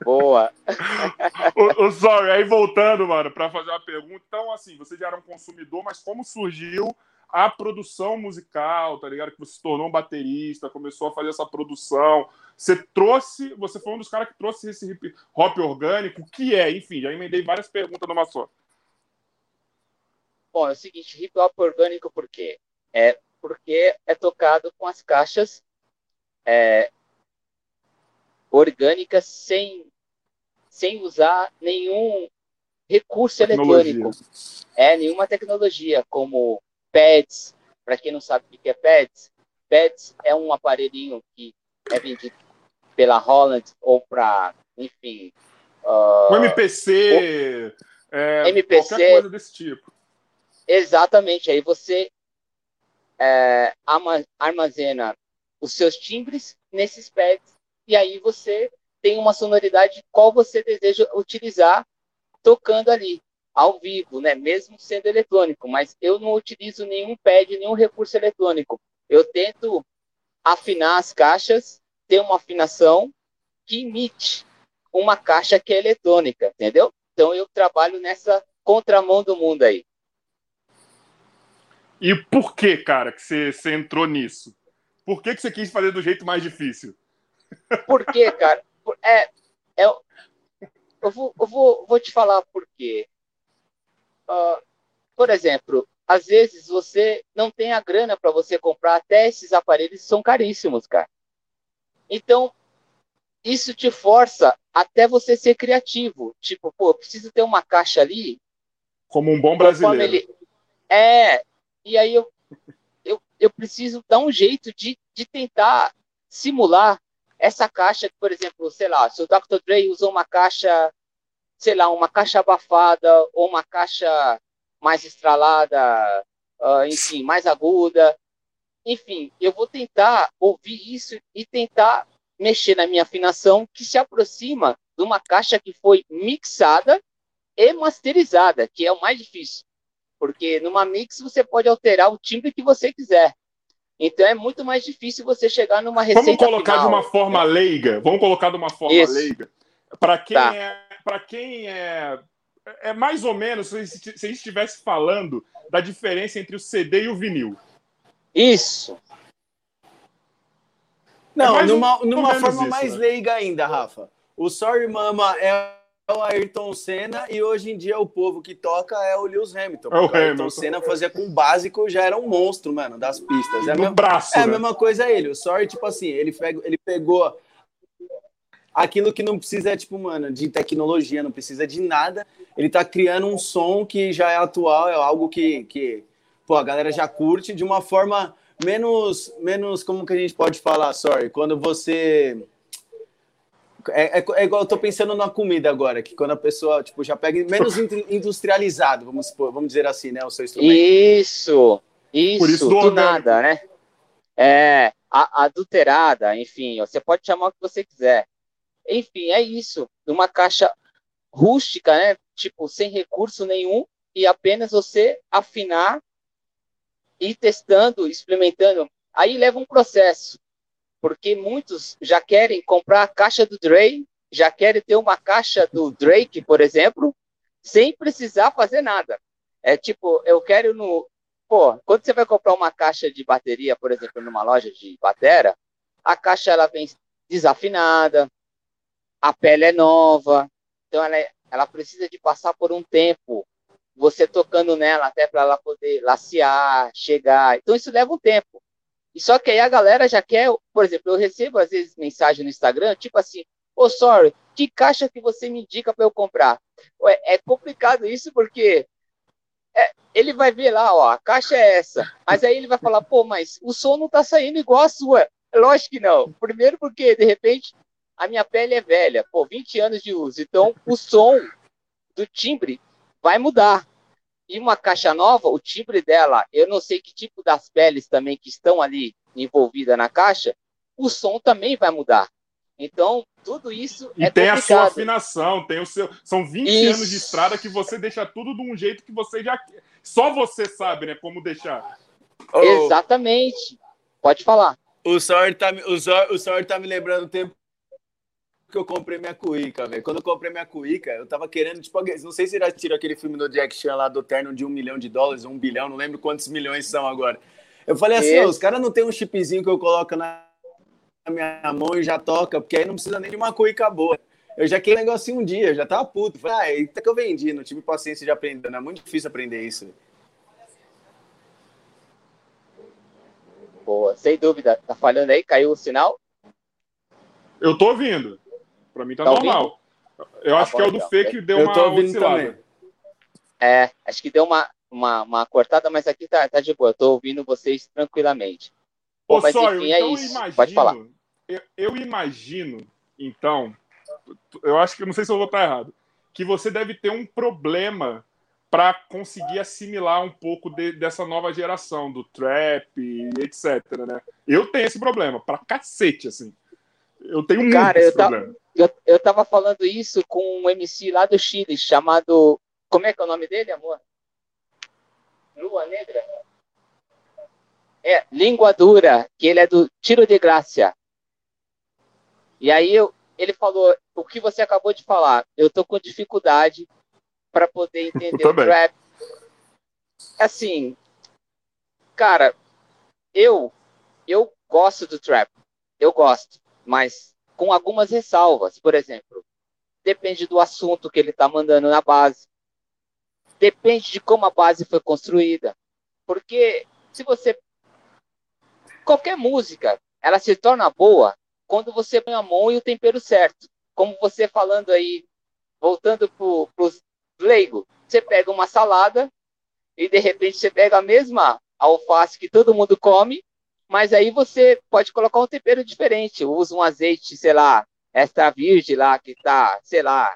Boa. Ô, ô, sorry, aí voltando, mano, pra fazer uma pergunta. Então, assim, você já era um consumidor, mas como surgiu a produção musical, tá ligado? Que você se tornou um baterista, começou a fazer essa produção. Você trouxe, você foi um dos caras que trouxe esse hip hop orgânico, o que é? Enfim, já emendei várias perguntas numa só. Bom, é o seguinte, hip hop orgânico por quê? É porque é tocado com as caixas é, orgânicas sem, sem usar nenhum recurso Tecnologia. eletrônico. É, nenhuma tecnologia, como pads. Para quem não sabe o que é pads, pads é um aparelhinho que é vendido pela Holland ou para, enfim, ah, Um MPC, é, MPC. qualquer coisa desse tipo. Exatamente. Aí você é, armazena os seus timbres nesses pads e aí você tem uma sonoridade qual você deseja utilizar tocando ali ao vivo, né? Mesmo sendo eletrônico, mas eu não utilizo nenhum pad, nenhum recurso eletrônico. Eu tento afinar as caixas, ter uma afinação que imite uma caixa que é eletrônica, entendeu? Então eu trabalho nessa contramão do mundo aí. E por que, cara, que você, você entrou nisso? Por que, que você quis fazer do jeito mais difícil? Por quê, cara? É, é, eu vou, eu vou, vou te falar por quê. Ah, por exemplo, às vezes você não tem a grana para você comprar até esses aparelhos são caríssimos, cara. Então, isso te força até você ser criativo. Tipo, pô, eu preciso ter uma caixa ali Como um bom brasileiro. ele é e aí eu, eu, eu preciso dar um jeito de, de tentar simular essa caixa por exemplo, sei lá, se o Dr. Dre usou uma caixa, sei lá, uma caixa abafada ou uma caixa mais estralada, ah, enfim, mais aguda, enfim, eu vou tentar ouvir isso e tentar mexer na minha afinação que se aproxima de uma caixa que foi mixada e masterizada, que é o mais difícil. Porque numa mix você pode alterar o timbre que você quiser. Então é muito mais difícil você chegar numa receita Vamos colocar final. de uma forma leiga. Vamos colocar de uma forma Isso. leiga. Para quem Tá. é, para quem é, é mais ou menos se, se a gente estivesse falando da diferença entre o CD e o vinil. Isso. Não, ou- numa, numa forma isso, mais né? leiga ainda, Rafa. O Sorry Mama é o Ayrton Senna e hoje em dia o povo que toca é o Lewis Hamilton. É o porque Ayrton Hamilton. Senna fazia com o básico, já era um monstro, mano, das pistas. É mesma, braço. é a né? mesma coisa ele. O Sorry, tipo assim, ele, pegou- ele pegou aquilo que não precisa, tipo, mano, de tecnologia, não precisa de nada. Ele tá criando um som que já é atual, é algo que, que pô, a galera já curte de uma forma menos, menos como que a gente pode falar, sorry, quando você... É, é, é igual eu tô pensando na comida agora, que quando a pessoa, tipo, já pega menos in- industrializado, vamos, supor, vamos dizer assim, né, o seu instrumento. Isso. Isso. Por isso do nada, né? É, a, adulterada, enfim, você pode chamar o que você quiser. Enfim, é isso. Uma caixa rústica, né? Tipo, sem recurso nenhum e apenas você afinar e testando, experimentando. Aí leva um processo, porque muitos já querem comprar a caixa do Dre, já querem ter uma caixa do Drake, por exemplo, sem precisar fazer nada. É tipo, eu quero no. Pô, quando você vai comprar uma caixa de bateria, por exemplo, numa loja de batera, a caixa ela vem desafinada, a pele é nova, então ela, é, ela precisa de passar por um tempo, você tocando nela até para ela poder lacear, chegar. Então isso leva um tempo. E só que aí a galera já quer, por exemplo, eu recebo às vezes mensagem no Instagram, tipo assim, ô oh, sorry, que caixa que você me indica para eu comprar? Ué, é complicado isso porque é, ele vai ver lá, ó, a caixa é essa, mas aí ele vai falar, pô, mas o som não tá saindo igual a sua. Lógico que não. Primeiro porque, de repente, a minha pele é velha, pô, 20 anos de uso. Então, o som do timbre vai mudar. E uma caixa nova, o timbre dela, eu não sei que tipo das peles também que estão ali envolvidas na caixa, o som também vai mudar. Então, tudo isso e é tem complicado. a sua afinação, tem o seu, são 20 isso. anos de estrada que você deixa tudo de um jeito que você já só você sabe, né, como deixar. Oh. Exatamente. Pode falar. O Sawyer tá, o o tá me lembrando o tempo que eu comprei minha cuíca, velho. Quando eu comprei minha cuíca, eu tava querendo, tipo, não sei se já tirou aquele filme do Jack Chan lá do terno de um milhão de dólares, um bilhão, não lembro quantos milhões são agora. Eu falei assim, os caras não tem um chipzinho que eu coloco na minha mão e já toca, porque aí não precisa nem de uma cuíca boa. Eu já queria um negocinho um dia, já tava puto. Falei, ah, até que eu vendi, não tive paciência de aprender, não é muito difícil aprender isso. Véio. Boa, sem dúvida. Tá falhando aí? Caiu o sinal? Eu tô ouvindo. Pra mim tá, tá normal. Ouvindo? Eu tá acho bom, que é o do então. Fê que deu eu uma oscilada. É, acho que deu uma, uma, uma cortada, mas aqui tá, tá de boa. Eu tô ouvindo vocês tranquilamente. Ô, mas Sóio, enfim, é então isso. Imagino, Pode falar. Eu, eu, imagino, então, eu acho que não sei se eu vou estar errado, que você deve ter um problema para conseguir assimilar um pouco de, dessa nova geração do trap e etc, né? Eu tenho esse problema, pra cacete, assim. Eu tenho muito Cara, esse eu problema. Eu, eu tava falando isso com um MC lá do Chile, chamado... Como é que é o nome dele, amor? Lua Negra? É, Língua Dura, que ele é do Tiro de Graça. E aí eu, ele falou o que você acabou de falar. Eu tô com dificuldade para poder entender o trap. Assim, cara, eu eu gosto do trap. Eu gosto, mas com algumas ressalvas. Por exemplo, depende do assunto que ele está mandando na base. Depende de como a base foi construída. Porque se você qualquer música, ela se torna boa quando você põe a mão e o tempero certo. Como você falando aí, voltando para os leigo. Você pega uma salada e de repente você pega a mesma alface que todo mundo come, mas aí você pode colocar um tempero diferente. Usa um azeite, sei lá, extra virgem lá, que tá, sei lá,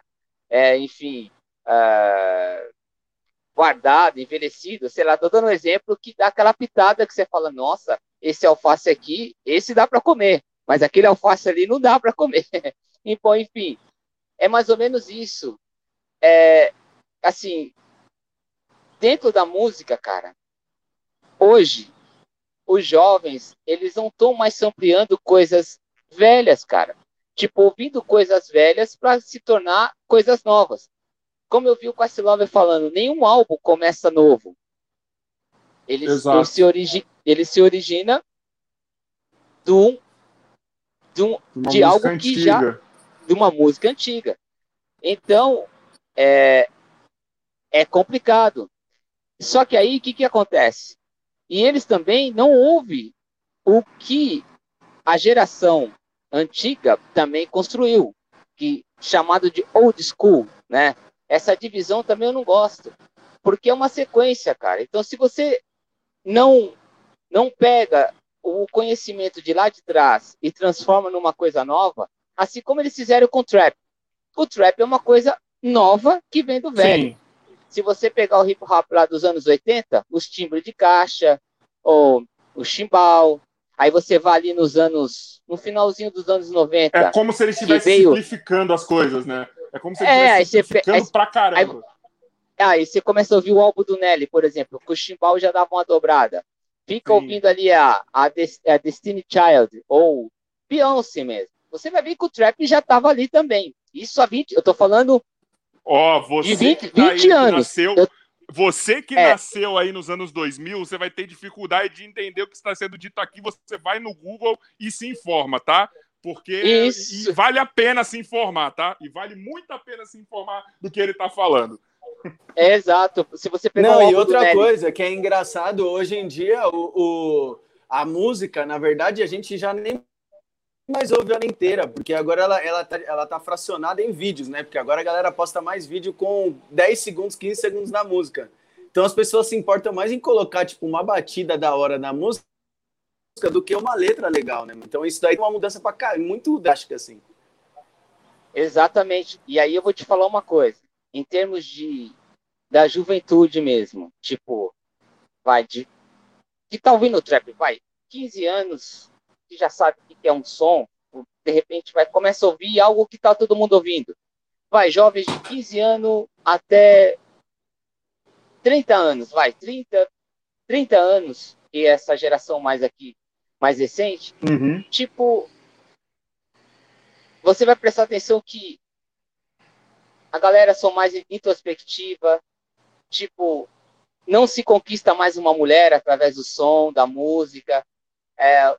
é, enfim, uh, guardado, envelhecido, sei lá, tô dando um exemplo que dá aquela pitada que você fala, nossa, esse alface aqui, esse dá para comer, mas aquele alface ali não dá para comer. então, enfim, é mais ou menos isso. É, assim, dentro da música, cara, hoje, os jovens, eles não estão mais ampliando coisas velhas, cara. Tipo, ouvindo coisas velhas para se tornar coisas novas. Como eu vi o Questlove falando, nenhum álbum começa novo. Ele, ele, se, origi ele se origina de, um, de, de algo antiga. que já. de uma música antiga. Então, é, é complicado. Só que aí o que, que acontece? E eles também não ouvem o que a geração antiga também construiu, que chamado de old school, né? Essa divisão também eu não gosto, porque é uma sequência, cara. Então, se você não não pega o conhecimento de lá de trás e transforma numa coisa nova, assim como eles fizeram com o trap. O trap é uma coisa nova que vem do velho. Sim. Se você pegar o hip hop lá dos anos 80, os timbres de caixa, ou o chimbal, aí você vai ali nos anos, no finalzinho dos anos 90. É como se ele estivesse veio... simplificando as coisas, né? É como se ele é, estivesse simplificando aí, pra caramba. Aí, aí, você começa a ouvir o álbum do Nelly, por exemplo, que o chimbal já dava uma dobrada. Fica Sim. ouvindo ali a, a, a Destiny Child, ou Beyoncé mesmo. Você vai ver que o trap já estava ali também. Isso há 20, eu tô falando Ó, oh, você de 20, que tá 20 anos. nasceu, Eu- você que É. nasceu aí nos anos 2000, você vai ter dificuldade de entender o que está sendo dito aqui. Você vai no Google e se informa, tá? Porque Isso. vale a pena se informar, tá? E vale muito a pena se informar do que ele tá falando. É exato. Se você pegar Não, e outra coisa que é engraçado, hoje em dia, o, o- a música, na verdade, a gente já nem mais ouve ela inteira, porque agora ela, ela, tá, ela tá fracionada em vídeos, né? Porque agora a galera posta mais vídeo com 10 segundos, 15 segundos na música. Então as pessoas se importam mais em colocar, tipo, uma batida da hora na música do que uma letra legal, né? Então isso daí é uma mudança pra cá, muito drástica, assim. Exatamente. E aí eu vou te falar uma coisa. Em termos de da juventude mesmo, tipo, vai de que tá ouvindo trap, vai, 15 anos, que já sabe o que é um som, de repente vai começa a ouvir algo que tá todo mundo ouvindo. Vai, jovens de 15 anos até 30 anos, vai, 30, 30 anos, e essa geração mais aqui, mais recente, tipo, você vai prestar atenção que a galera são mais introspectiva, tipo, não se conquista mais uma mulher através do som, da música. É,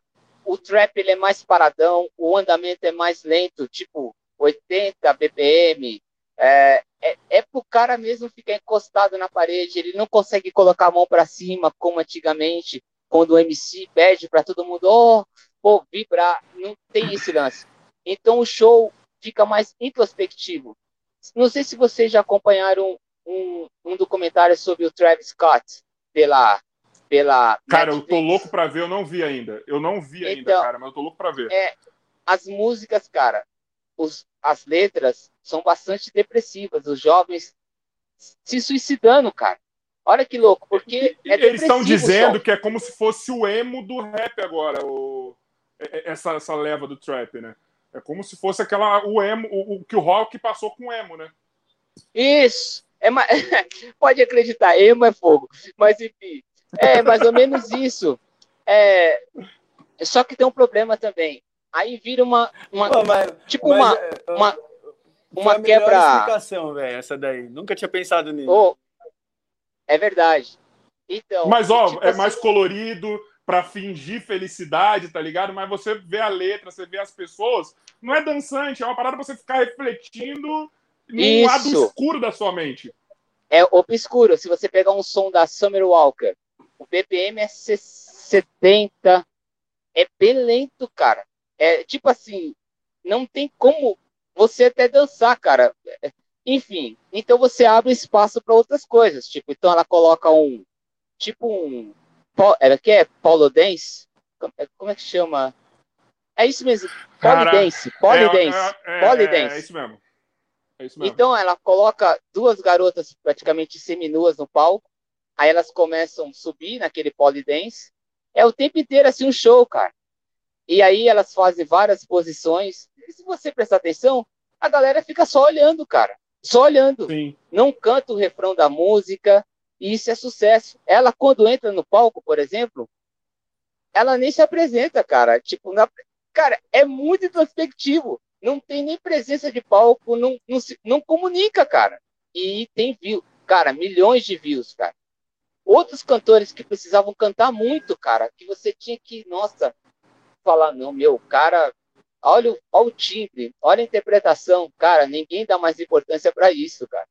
o trap ele é mais paradão, o andamento é mais lento, tipo 80 BPM. É, é, é pro cara mesmo ficar encostado na parede, ele não consegue colocar a mão para cima como antigamente, quando o MC pede para todo mundo, oh, pô, vibrar, não tem esse lance. Então o show fica mais introspectivo. Não sei se vocês já acompanharam um, um documentário sobre o Travis Scott pela pela Cara, eu Netflix. tô louco pra ver, eu não vi ainda. Eu não vi ainda, Então, cara, mas eu tô louco pra ver. As músicas, cara, os, as letras são bastante depressivas. Os jovens se suicidando, cara. Olha que louco, porque é Eles estão dizendo que é como se fosse o emo do rap agora, o... é- é- essa, essa leva do trap, né? É como se fosse aquela o emo, o, o que o rock passou com o emo, né? Isso. É. Pode acreditar, emo é fogo. Mas enfim, é mais ou menos isso. É... Só que tem um problema também. Aí vira uma, uma Pô, mas- tipo mas, uma, é, uma, uma a melhor quebra. explicação, velho, essa daí. Nunca tinha pensado nisso. Oh, é verdade. Então, Mas, ó, tipo é assim, mais colorido pra fingir felicidade, tá ligado? Mas você vê a letra, você vê as pessoas, não é dançante, é uma parada pra você ficar refletindo no Isso. lado escuro da sua mente. é obscuro. Se você pegar um som da Summer Walker, o BPM é 70, é bem lento, cara. É tipo assim, não tem como você até dançar, cara. É, Enfim, então você abre espaço para outras coisas. Tipo, então ela coloca um, tipo um, ela que é Paulo Dance? Como é- como é que chama? É isso mesmo, Cara, Polydance, Polydance. É, é, Polydance. É, é isso mesmo. É isso mesmo. Então ela coloca duas garotas praticamente seminuas no palco, aí elas começam a subir naquele polydance. É o tempo inteiro assim um show, cara. E aí elas fazem várias posições. E se você prestar atenção, a galera fica só olhando, cara. Só olhando. Sim. Não canta o refrão da música. E isso é sucesso. Ela, quando entra no palco, por exemplo, ela nem se apresenta, cara. Tipo, na- cara, é muito introspectivo. Não tem nem presença de palco, não, não, se- não comunica, cara. E tem view, cara, milhões de views, cara. Outros cantores que precisavam cantar muito, cara, que você tinha que, nossa, falar, não, meu, cara, olha, o- olha o timbre, olha a interpretação, cara, ninguém dá mais importância pra isso, cara.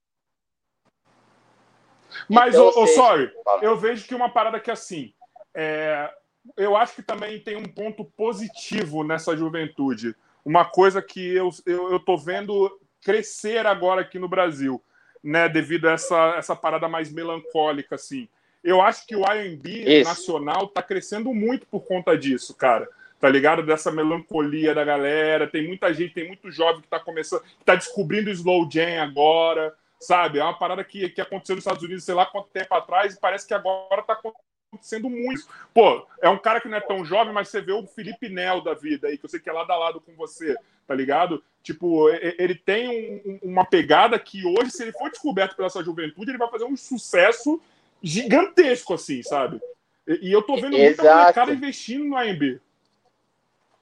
Mas, Então, ô, eu vejo que uma parada que assim. é, eu acho que também tem um ponto positivo nessa juventude. Uma coisa que eu, eu, eu tô vendo crescer agora aqui no Brasil, né? Devido a essa, essa parada mais melancólica, assim. Eu acho que o R&B nacional tá crescendo muito por conta disso, cara. Tá ligado? Dessa melancolia da galera. Tem muita gente, tem muito jovem que tá começando, que tá descobrindo o slow jam agora, sabe? É uma parada que, que aconteceu nos Estados Unidos, sei lá quanto tempo atrás, e parece que agora tá acontecendo muito. Pô, é um cara que não é tão jovem, mas você vê o Felipe Nel da vida aí, que eu sei que é lado a lado com você, tá ligado? Tipo, ele tem um- um- uma pegada que hoje, se ele for descoberto pela sua juventude, ele vai fazer um sucesso gigantesco, assim, sabe? E, e eu tô vendo muita Exato. molecada investindo no AMB.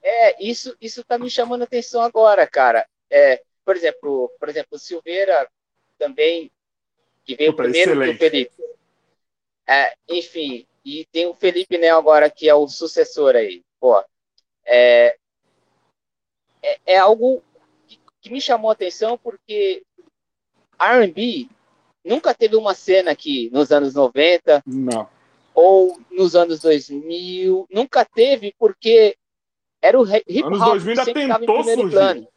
É, isso, isso tá me chamando a atenção agora, cara. É, por exemplo, por exemplo, o Silveira também, que veio Puta, primeiro excelente. que o Felipe. É, enfim, e tem o Felipe Nel agora, que é o sucessor aí. Pô, é, é, é algo que, que me chamou a atenção porque R&B nunca teve uma cena aqui nos anos 90 Não. ou nos anos 2000, nunca teve porque era o hi- hip Anos hop 2000 ainda tentou surgir. plano.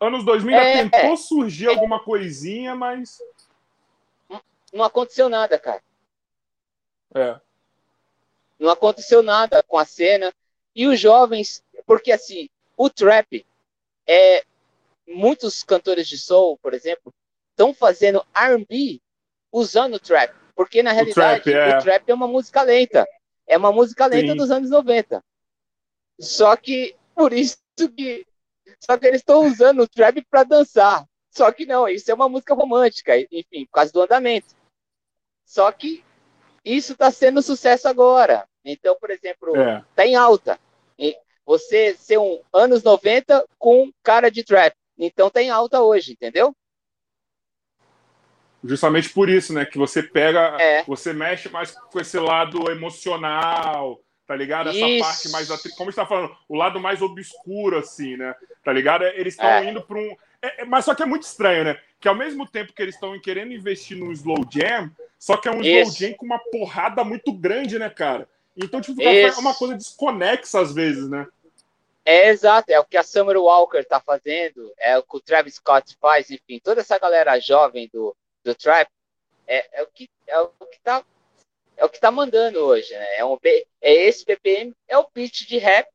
Anos 2000 ainda É, tentou surgir alguma coisinha, mas. Não aconteceu nada, cara. É. Não aconteceu nada com a cena. E os jovens, porque assim, o trap, é, muitos cantores de soul, por exemplo, estão fazendo R&B usando o trap. Porque na realidade, trap, é. o trap é uma música lenta. É uma música lenta Sim. dos anos 90. Só que, por isso que. Só que eles estão usando o trap para dançar. Só que não, isso é uma música romântica, enfim, por causa do andamento. Só que isso está sendo sucesso agora. Então, por exemplo, É. tá em alta. Você ser um anos 90 com cara de trap. Então tá em alta hoje, entendeu? Justamente por isso, né? Que você pega. É. Você mexe mais com esse lado emocional, tá ligado? Essa Isso. parte mais. Como você tá falando, o lado mais obscuro, assim, né? Tá ligado? Eles estão É. indo para um. é- é- mas só que é muito estranho, né? Que ao mesmo tempo que eles estão querendo investir num slow jam, só que é um slow Isso. jam com uma porrada muito grande, né, cara? Então, tipo, Isso. uma coisa desconexa às vezes, né? É exato, é o que a Summer Walker tá fazendo, é o que o Travis Scott faz, enfim, toda essa galera jovem do, do trap é, é o que é o que tá é o que tá mandando hoje, né? É um é esse BPM, é o beat de rap,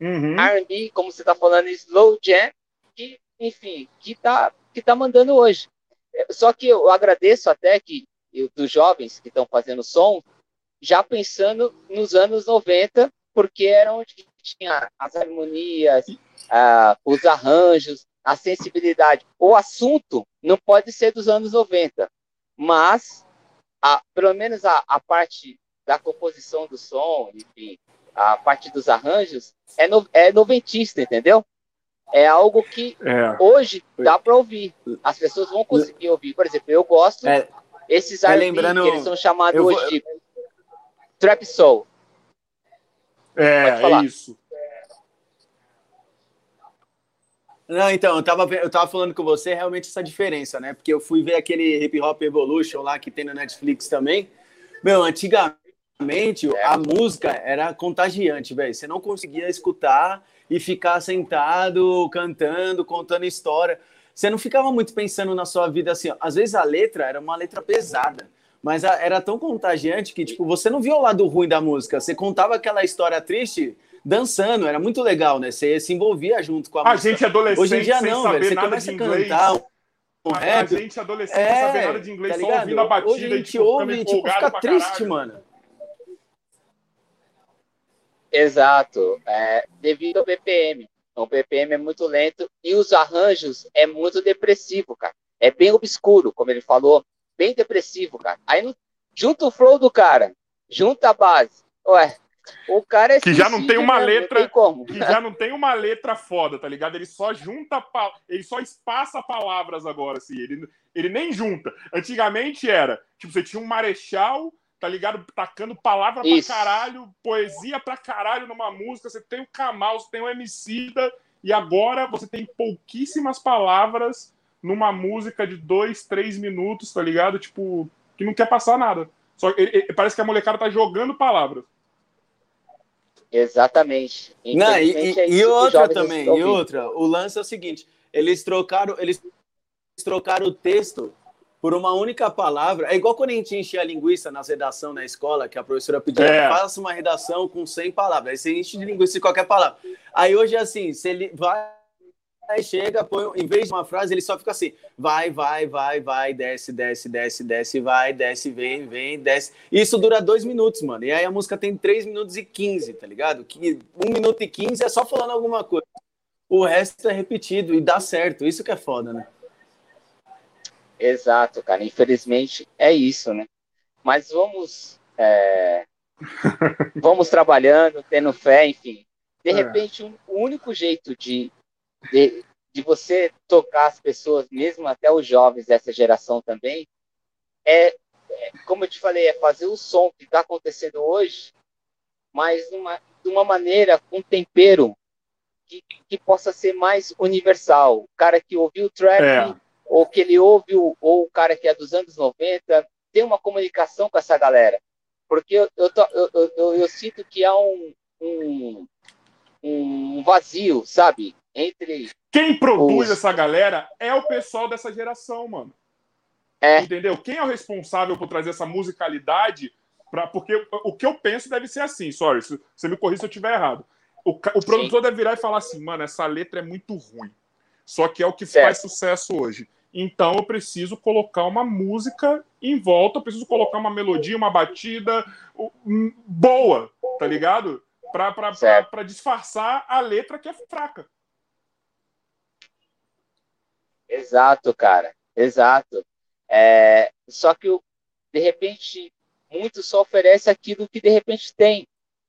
Uhum. R&B, como você tá falando, slow jam, que enfim, que tá que tá mandando hoje. É, Só que eu agradeço até que eu- dos jovens que estão fazendo som, já pensando nos anos 90, porque era onde tinha as harmonias, ah, os arranjos, a sensibilidade. O assunto não pode ser dos anos 90, mas a, pelo menos a, a parte da composição do som, enfim, a parte dos arranjos, é, no, é noventista, entendeu? É algo que É. hoje dá para ouvir. As pessoas vão conseguir ouvir. Por exemplo, eu gosto É, esses é, lembrando- que eles são chamados vou- hoje de trap soul. É, Pode falar. é isso. Não, então, eu tava, eu tava falando com você realmente essa diferença, né? Porque eu fui ver aquele Hip Hop Evolution lá que tem na Netflix também. Meu, antigamente a música era contagiante, velho. Você não conseguia escutar e ficar sentado, cantando, contando história. Você não ficava muito pensando na sua vida assim. ó. Às vezes a letra era uma letra pesada, mas era tão contagiante que, tipo, você não via o lado ruim da música. Você contava aquela história triste dançando, era muito legal, né? Você se envolvia junto com a, A música. gente adolescente Hoje em dia sem não, saber velho. Você nada começa de a inglês. cantar um A, gente adolescente sem saber nada de inglês, tá só ligado? ouvindo a batida Hoje a e gente tipo, ouve e tipo, empolgado fica triste, caralho. mano. Exato. É, devido ao BPM. O BPM é muito lento e os arranjos é muito depressivo, cara. É bem obscuro, como ele falou. Bem depressivo, cara. Aí não- junta o flow do cara, junta a base. Ué, o cara é Que já não tem uma mesmo, letra- tem que já não tem uma letra foda, tá ligado? Ele só junta, ele só espaça palavras agora, assim. Ele, ele nem junta. Antigamente era, tipo, você tinha um marechal, tá ligado? Tacando palavra Isso. pra caralho, poesia pra caralho numa música. Você tem o Kamal, você tem o Emicida, e agora você tem pouquíssimas palavras numa música de dois, três minutos, tá ligado? Tipo, que não quer passar nada. Só ele- ele- parece que a molecada tá jogando palavras. Exatamente. Não, e, é e outra também, e outra. O lance é o seguinte: eles trocaram, eles trocaram o texto por uma única palavra. É igual quando a gente enchia a linguiça nas redação na escola, que a professora pedia, É. faça uma redação com 100 palavras. Aí você enche de linguiça de qualquer palavra. Aí hoje é assim, se ele vai, aí chega, põe, em vez de uma frase, ele só fica assim: vai, vai, vai, vai, desce, desce, desce, desce, vai, desce, vem, vem, desce. Isso dura dois minutos, mano. E aí a música tem 3 minutos e 15, tá ligado? Que um minuto e 15 é só falando alguma coisa. O resto é repetido e dá certo. Isso que é foda, né? Exato, cara. Infelizmente é isso, né? Mas vamos. é, vamos trabalhando, tendo fé, enfim. De É. repente, um- o único jeito de, de, de você tocar as pessoas, mesmo até os jovens dessa geração também, é, é como eu te falei, é fazer o som que está acontecendo hoje, mas uma, de uma maneira, com tempero que, que possa ser mais universal. O cara que ouviu o trap, é. ou que ele ouve, ou o cara que é dos anos 90, tem uma comunicação com essa galera. Porque eu, eu, eu, eu, eu sinto que há um, um, um vazio, sabe? Entre. Quem produz os... essa galera é o pessoal dessa geração, mano. É. Entendeu? Quem é o responsável por trazer essa musicalidade? Pra, porque o que eu penso deve ser assim, sorry, se você me corrija se eu estiver errado. O, o produtor deve virar e falar assim, mano, essa letra é muito ruim. Só que é o que certo. faz sucesso hoje. Então eu preciso colocar uma música em volta, eu preciso colocar uma melodia, uma batida boa, tá ligado? Para disfarçar a letra que é fraca. Exato, cara. Exato. É, só que, de repente, muito só oferece aquilo que de repente tem.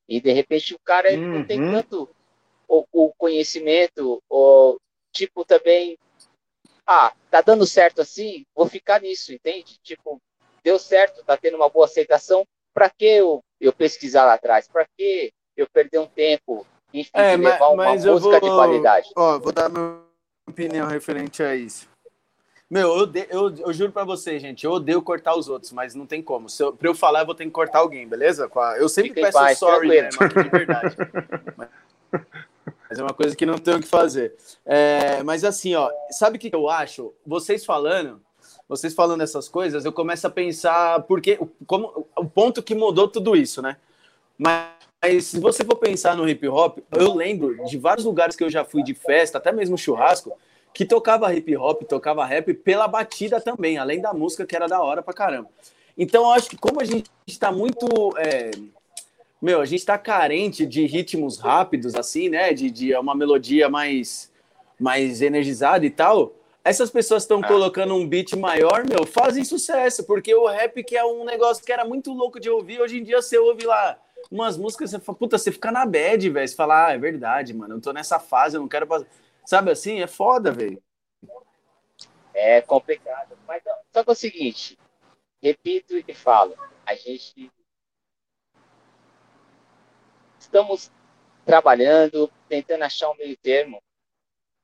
E de repente o cara uhum. não tem uhum. tanto o, o, conhecimento, ou tipo também, ah, tá dando certo assim, vou ficar nisso, entende? Tipo, deu certo, tá tendo uma boa aceitação, para que eu, eu pesquisar lá atrás? Para que eu perder um tempo, enfim, é, levar uma música vou, de qualidade? Ó, vou dar minha opinião referente a isso. Meu, eu, eu, eu juro pra você, gente, eu odeio cortar os outros, mas não tem como. Se eu, pra eu falar, eu vou ter que cortar alguém, beleza? Eu sempre Fica peço paz, sorry, né, mano, de verdade. mas, mas, é uma coisa que não tenho o que fazer. É, mas assim, ó, sabe o que eu acho? Vocês falando, vocês falando essas coisas, eu começo a pensar porque como, o ponto que mudou tudo isso, né? Mas, mas se você for pensar no hip hop, eu lembro de vários lugares que eu já fui de festa, até mesmo churrasco, que tocava hip hop, tocava rap pela batida também, além da música que era da hora pra caramba. Então, eu acho que como a gente está muito. É... Meu, a gente está carente de ritmos rápidos, assim, né? De, de uma melodia mais, mais energizada e tal. Essas pessoas estão ah. colocando um beat maior, meu, fazem sucesso, porque o rap, que é um negócio que era muito louco de ouvir, hoje em dia você ouve lá umas músicas, você fala, puta, você fica na bad, velho. Você fala, ah, é verdade, mano, eu tô nessa fase, eu não quero passar. Sabe assim? É foda, velho. É complicado. Mas só que é o seguinte, repito e falo, a gente estamos trabalhando, tentando achar um meio termo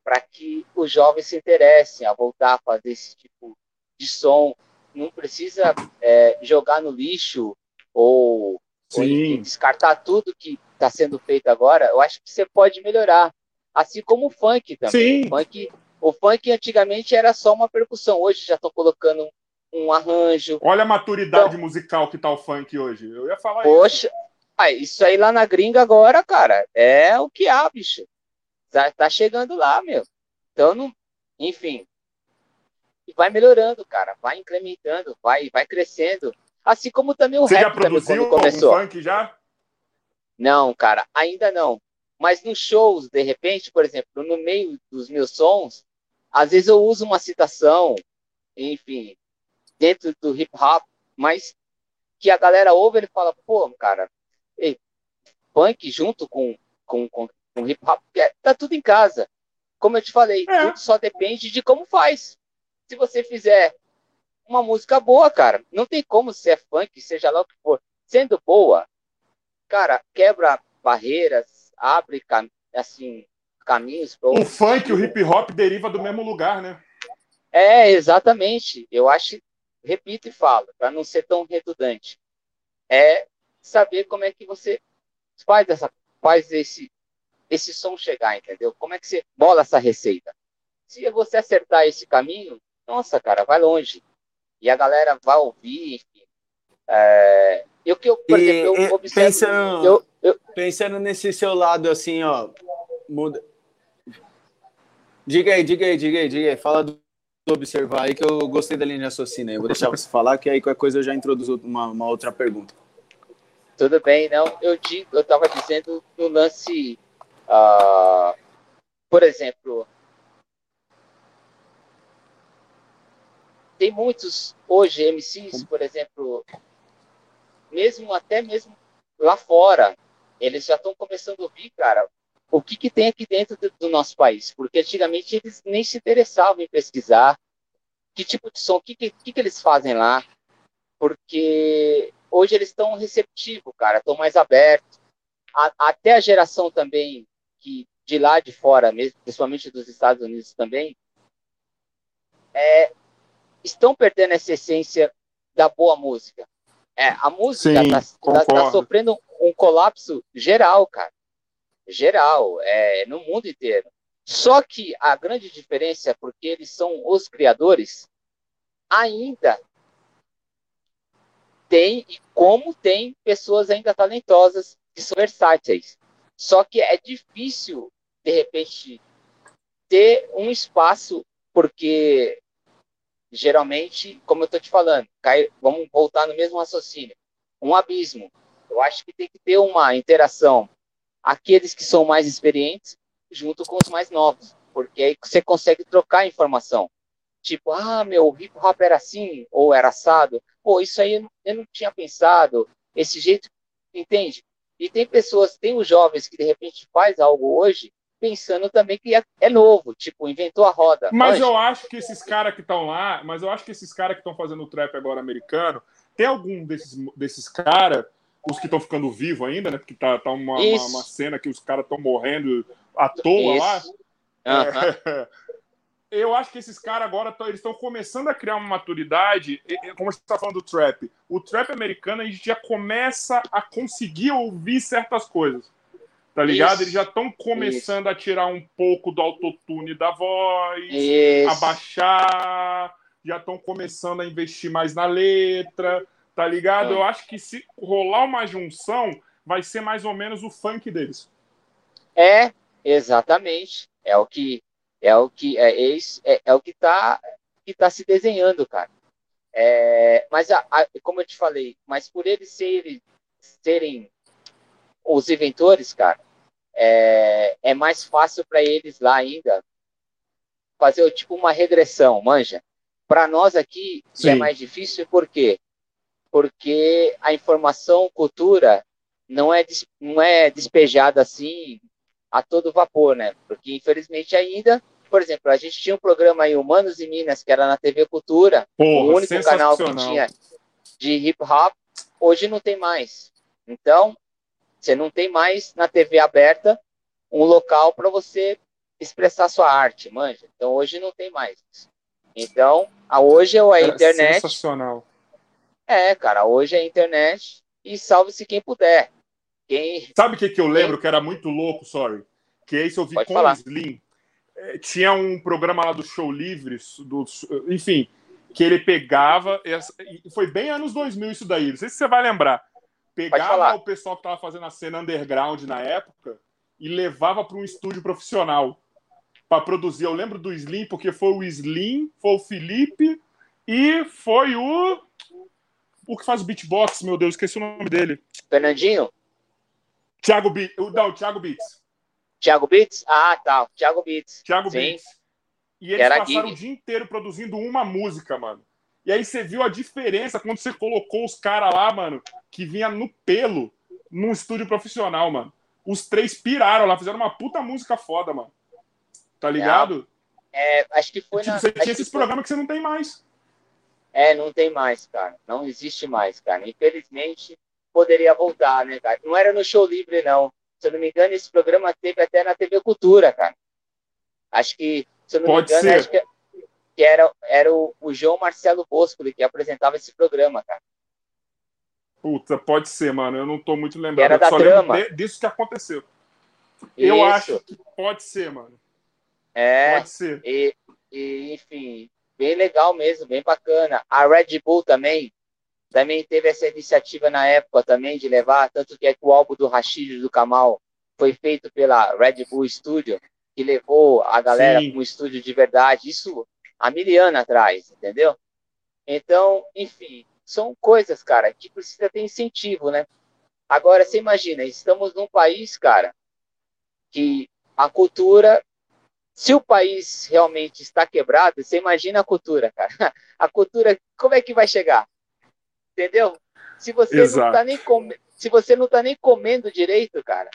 para que os jovens se interessem a voltar a fazer esse tipo de som. Não precisa é, jogar no lixo ou, ou descartar tudo que está sendo feito agora. Eu acho que você pode melhorar. Assim como o funk também. Sim. O funk, o funk antigamente era só uma percussão, hoje já estão colocando um arranjo. Olha a maturidade então, musical que tá o funk hoje. Eu ia falar poxa, isso. Ah, isso aí lá na gringa agora, cara, é o que há, bicho. Tá, tá chegando lá, meu. Então, não, enfim. E vai melhorando, cara. Vai incrementando, vai, vai crescendo. Assim como também o Você rap já produziu começou. funk já? Não, cara, ainda não. Mas nos shows, de repente, por exemplo, no meio dos meus sons, às vezes eu uso uma citação, enfim, dentro do hip hop, mas que a galera ouve e fala, pô, cara, ei, punk junto com, com, com, com hip hop, tá tudo em casa. Como eu te falei, é. tudo só depende de como faz. Se você fizer uma música boa, cara, não tem como ser funk, seja lá o que for, sendo boa, cara, quebra barreiras, abre assim caminhos para o funk, o hip hop deriva do mesmo lugar, né? É, exatamente. Eu acho, repito e falo, para não ser tão redundante, é saber como é que você faz essa faz esse esse som chegar, entendeu? Como é que você bola essa receita? Se você acertar esse caminho, nossa, cara, vai longe. E a galera vai ouvir, enfim. É, eu que eu, por e, exemplo, eu observo, pensando, eu, eu, pensando nesse seu lado assim, ó, muda. Diga aí, diga aí, diga aí, diga aí, fala do observar aí que eu gostei da linha de raciocínio. Eu vou deixar você falar que aí qualquer coisa eu já introduzo uma, uma outra pergunta. Tudo bem, não. Eu digo, eu estava dizendo no lance, uh, por exemplo, tem muitos hoje MCs, por exemplo, mesmo até mesmo lá fora, eles já estão começando a ouvir, cara, o que, que tem aqui dentro do, do, nosso país, porque antigamente eles nem se interessavam em pesquisar que tipo de som, o que, que, que eles fazem lá, porque hoje eles estão receptivos, cara, estão mais abertos. A, até a geração também que de lá de fora, mesmo, principalmente dos Estados Unidos também, é, estão perdendo essa essência da boa música. É, a música está tá, tá sofrendo um colapso geral, cara. Geral, é, no mundo inteiro. Só que a grande diferença é porque eles são os criadores, ainda tem, e como tem pessoas ainda talentosas que são versáteis. Só que é difícil, de repente, ter um espaço, porque geralmente, como eu estou te falando, cai, vamos voltar no mesmo raciocínio, um abismo. Eu acho que tem que ter uma interação. Aqueles que são mais experientes junto com os mais novos, porque aí você consegue trocar informação. Tipo, ah, meu, hip hop era assim, ou era assado. Pô, isso aí eu não tinha pensado. Esse jeito, entende? E tem pessoas, tem os jovens que de repente faz algo hoje pensando também que é, é novo, tipo, inventou a roda. Mas eu acho que esses caras que estão lá, mas eu acho que esses caras que estão fazendo o trap agora americano, tem algum desses, desses caras, os que estão ficando vivos ainda, né? Porque tá, tá uma, uma, uma, cena que os caras estão morrendo à toa Isso. lá. É, eu acho que esses caras agora tão, eles estão começando a criar uma maturidade, como você está falando do trap. O trap americano a gente já começa a conseguir ouvir certas coisas. Tá ligado? Isso. Eles já estão começando Isso. a tirar um pouco do autotune da voz, Isso. abaixar, já estão começando a investir mais na letra, tá ligado? É. Eu acho que se rolar uma junção, vai ser mais ou menos o funk deles. É, exatamente. É o que é o que é, é, é o que está que tá se desenhando, cara. É, mas a, a, como eu te falei, mas por eles serem, serem os inventores, cara, é, é mais fácil para eles lá ainda fazer tipo uma regressão, manja. Para nós aqui é mais difícil, por quê? Porque a informação, cultura, não é, não é despejada assim a todo vapor, né? Porque infelizmente ainda, por exemplo, a gente tinha um programa aí, Humanos e Minas, que era na TV Cultura, Porra, o único canal que tinha de hip hop, hoje não tem mais. Então, você não tem mais na TV aberta um local para você expressar sua arte, manja. Então hoje não tem mais. Então, a hoje é a internet. Sensacional. É, cara, hoje é a internet e salve-se quem puder. Quem... Sabe o que, que eu lembro quem... que era muito louco, sorry? Que é isso eu vi Pode com falar. o Slim. É, tinha um programa lá do Show Livres, do, enfim, que ele pegava. E foi bem anos 2000 isso daí. Não sei se você vai lembrar pegava o pessoal que estava fazendo a cena underground na época e levava para um estúdio profissional para produzir. Eu lembro do Slim, porque foi o Slim, foi o Felipe e foi o. O que faz o beatbox, meu Deus, esqueci o nome dele. Fernandinho? Thiago Beats. Não, Thiago Beats. Thiago Beats? Ah, tá. Thiago Beats. Thiago Sim. Beats. E eles passaram gig. o dia inteiro produzindo uma música, mano. E aí você viu a diferença quando você colocou os caras lá, mano, que vinha no pelo, num estúdio profissional, mano. Os três piraram lá, fizeram uma puta música foda, mano. Tá ligado? É, acho que foi tipo, na, Você tinha esses foi... programas que você não tem mais. É, não tem mais, cara. Não existe mais, cara. Infelizmente, poderia voltar, né, cara? Não era no Show Livre, não. Se eu não me engano, esse programa teve até na TV Cultura, cara. Acho que, se eu não Pode me engano, ser. acho que, que era, era o, o João Marcelo Bosco que apresentava esse programa, cara. Puta, pode ser, mano. Eu não tô muito lembrado. Era da só trama. disso que aconteceu. Eu Isso. acho que pode ser, mano. É. Pode ser. E, e, enfim, bem legal mesmo, bem bacana. A Red Bull também, também teve essa iniciativa na época também de levar, tanto que é que o álbum do Rashid do Kamal foi feito pela Red Bull Studio, que levou a galera para um estúdio de verdade. Isso há mil anos atrás, entendeu? Então, enfim, são coisas, cara, que precisa ter incentivo, né? Agora, você imagina, estamos num país, cara, que a cultura, se o país realmente está quebrado, você imagina a cultura, cara. A cultura, como é que vai chegar? Entendeu? Se você Exato. não tá nem com... se você não tá nem comendo direito, cara,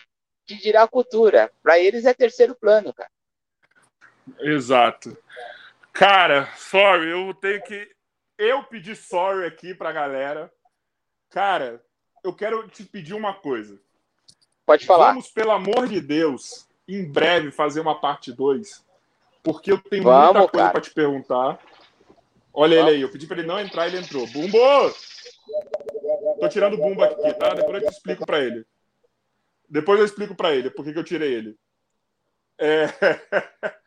que dirá cultura. Para eles é terceiro plano, cara. Exato. Cara, sorry, eu tenho que. Eu pedi sorry aqui pra galera. Cara, eu quero te pedir uma coisa. Pode falar. Vamos, pelo amor de Deus, em breve fazer uma parte 2. Porque eu tenho Vamos, muita coisa pra te perguntar. Olha ele aí, eu pedi pra ele não entrar, ele entrou. Bumbo! Tô tirando o Bumbo aqui, tá? Depois eu te explico pra ele. Depois eu explico pra ele por que eu tirei ele. É...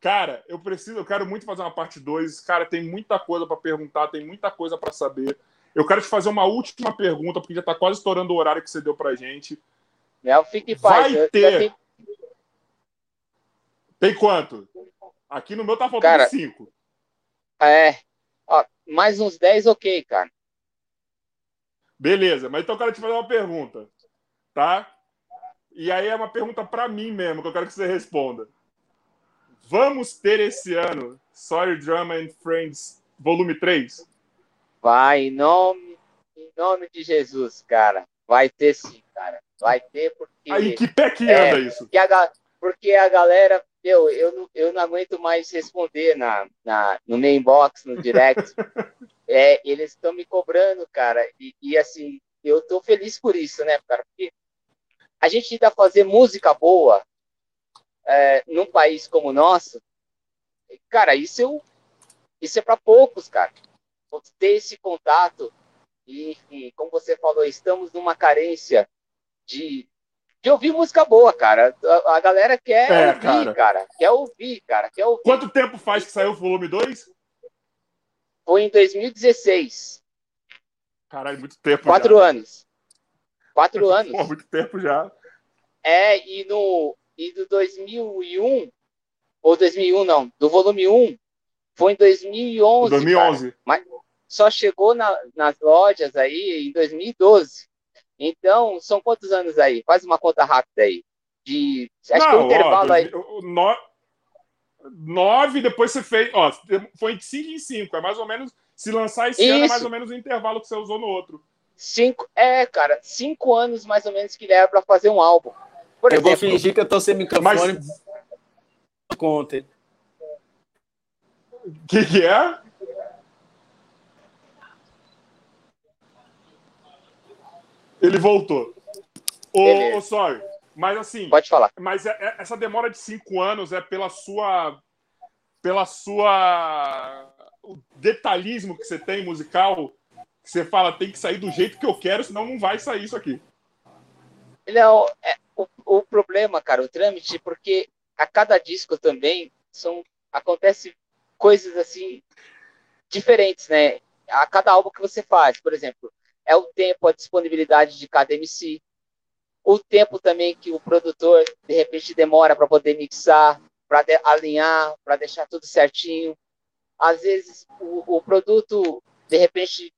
Cara, eu preciso, eu quero muito fazer uma parte 2. Cara, tem muita coisa pra perguntar, tem muita coisa pra saber. Eu quero te fazer uma última pergunta, porque já tá quase estourando o horário que você deu pra gente. Não, fique em paz. Vai ter. tenho- Tem quanto? Aqui no meu tá faltando Cara, 5. É. Ó, mais uns 10, ok, cara. Beleza, mas então eu quero te fazer uma pergunta, tá? E aí é uma pergunta pra mim mesmo, que eu quero que você responda. Vamos ter esse ano Sorry Drama and Friends volume 3? Vai, em nome, em nome de Jesus, cara. Vai ter sim, cara. Vai ter porque. Aí que pé que É. anda isso? porque, a, porque a galera. Meu, eu, não, eu não aguento mais responder na, na, no meu inbox, no direct. é, eles estão me cobrando, cara. E, e, assim, eu tô feliz por isso, né, cara? Porque a gente ainda fazer música boa é, num país como o nosso, cara, isso, eu, isso é para poucos, cara. Ter esse contato e, enfim, como você falou, estamos numa carência de, de ouvir música boa, cara. A, a galera quer É, ouvir, cara. cara. Quer ouvir, cara. Quer ouvir. Quanto tempo faz que saiu o volume 2? Foi em 2016. Caralho, muito tempo Quatro já. anos. Quatro anos. Pô, muito tempo já. É, e no e do 2001, ou 2001 não, do volume 1, foi em 2011. 2011. cara. Só chegou na- nas lojas aí em 2012. Então, são quantos anos aí? Faz uma conta rápida aí. De, acho que Não, um intervalo ó, aí. dois- o- no- Nove, depois você fez. Ó, foi de 5 em 5. É mais ou menos. Se lançar esse ano, é Isso. mais ou menos o intervalo que você usou no outro. Cinco, é, cara, cinco anos mais ou menos que leva para fazer um álbum. Por Eu vou exemplo, fingir que eu tô sem microfone. Mas Conta. o que, que é? Ele voltou. Ô, ô, sorry. Mas assim, pode falar. mas é- é- essa demora de cinco anos é pela sua. Pela sua. O detalhismo que você tem musical. Que você fala, tem que sair do jeito que eu quero, senão não vai sair isso aqui. Não, é, o, o problema, cara, o trâmite, porque a cada disco também são acontece coisas assim diferentes, né? A cada álbum que você faz, por exemplo, é o tempo, a disponibilidade de cada MC, o tempo também que o produtor de repente demora para poder mixar, para alinhar, para deixar tudo certinho. Às vezes o, o produto de repente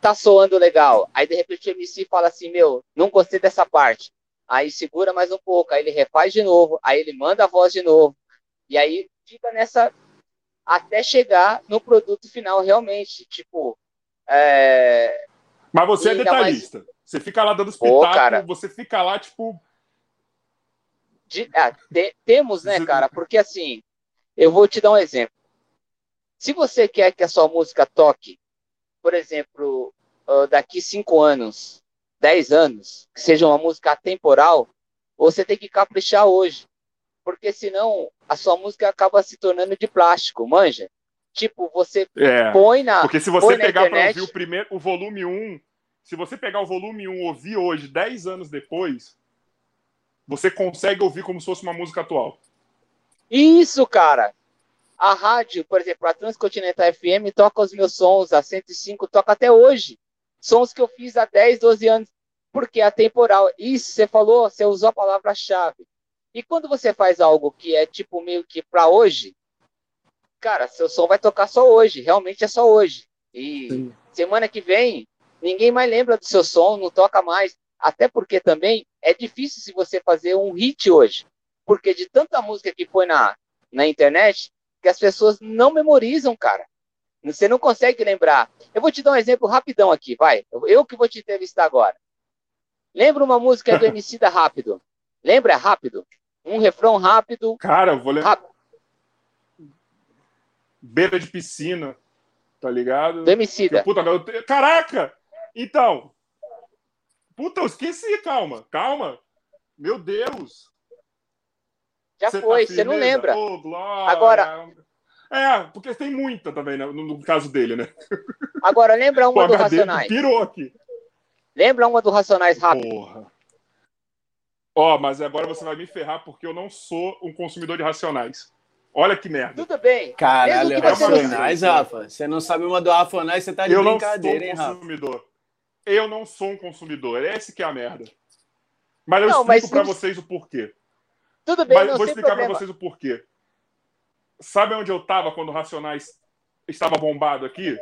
tá soando legal. Aí, de repente, o MC fala assim, meu, não gostei dessa parte. Aí segura mais um pouco, aí ele refaz de novo, aí ele manda a voz de novo. E aí fica nessa até chegar no produto final realmente, tipo, é... Mas você é E mais- detalhista. Você fica lá dando espetáculo, cara. você fica lá, tipo. de- ah, te- temos, né, cara? Porque assim, eu vou te dar um exemplo. Se você quer que a sua música toque, por exemplo, ah, daqui cinco anos, dez anos, que seja uma música atemporal, você tem que caprichar hoje. Porque senão a sua música acaba se tornando de plástico, manja? Tipo, você É. põe na. Porque se você pegar internet- ouvir o primeiro, o volume 1, se você pegar o volume 1 e ouvir hoje, 10 anos depois, você consegue ouvir como se fosse uma música atual. Isso, cara. A rádio, por exemplo, a Transcontinental FM toca os meus sons, a 105 toca até hoje. Sons que eu fiz há 10, 12 anos, porque é atemporal. Isso, você falou, você usou a palavra-chave. E quando você faz algo que é tipo meio que para hoje, cara, seu som vai tocar só hoje, realmente é só hoje. E Sim. semana que vem, ninguém mais lembra do seu som, não toca mais. Até porque também é difícil se você fazer um hit hoje. Porque de tanta música que foi na, na internet, que as pessoas não memorizam, cara. Você não consegue lembrar. Eu vou te dar um exemplo rapidão aqui, vai. Eu que vou te entrevistar agora. Lembra uma música do MC da Rápido? Lembra? Rápido. Um refrão rápido. Cara, eu vou lembrar. Beira de piscina, tá ligado? Do Emicida. Puta, meu... Caraca! Então. Puta, eu esqueci, calma, calma. Meu Deus. Já Cê foi, tá você não firmeza? lembra. Glória. Agora- É, porque tem muita também, né, no, caso dele, né? Agora, lembra uma do HD Racionais. pirou aqui. Lembra uma do Racionais rápido. Porra. Ó, mas agora você vai me ferrar porque eu não sou um consumidor de racionais. Olha que merda. Tudo bem. Caralho, você não- Racionais, Rafa. Você não sabe uma do Rafonais, você tá de Eu não sou brincadeira, hein, um Rafa? consumidor. Eu não sou um consumidor. Esse que é a merda. Mas eu Não, explico mas pra não- vocês o porquê. Tudo bem, Mas não vou explicar pra problema. vocês o porquê. Sabe onde eu tava quando o Racionais estava bombado aqui?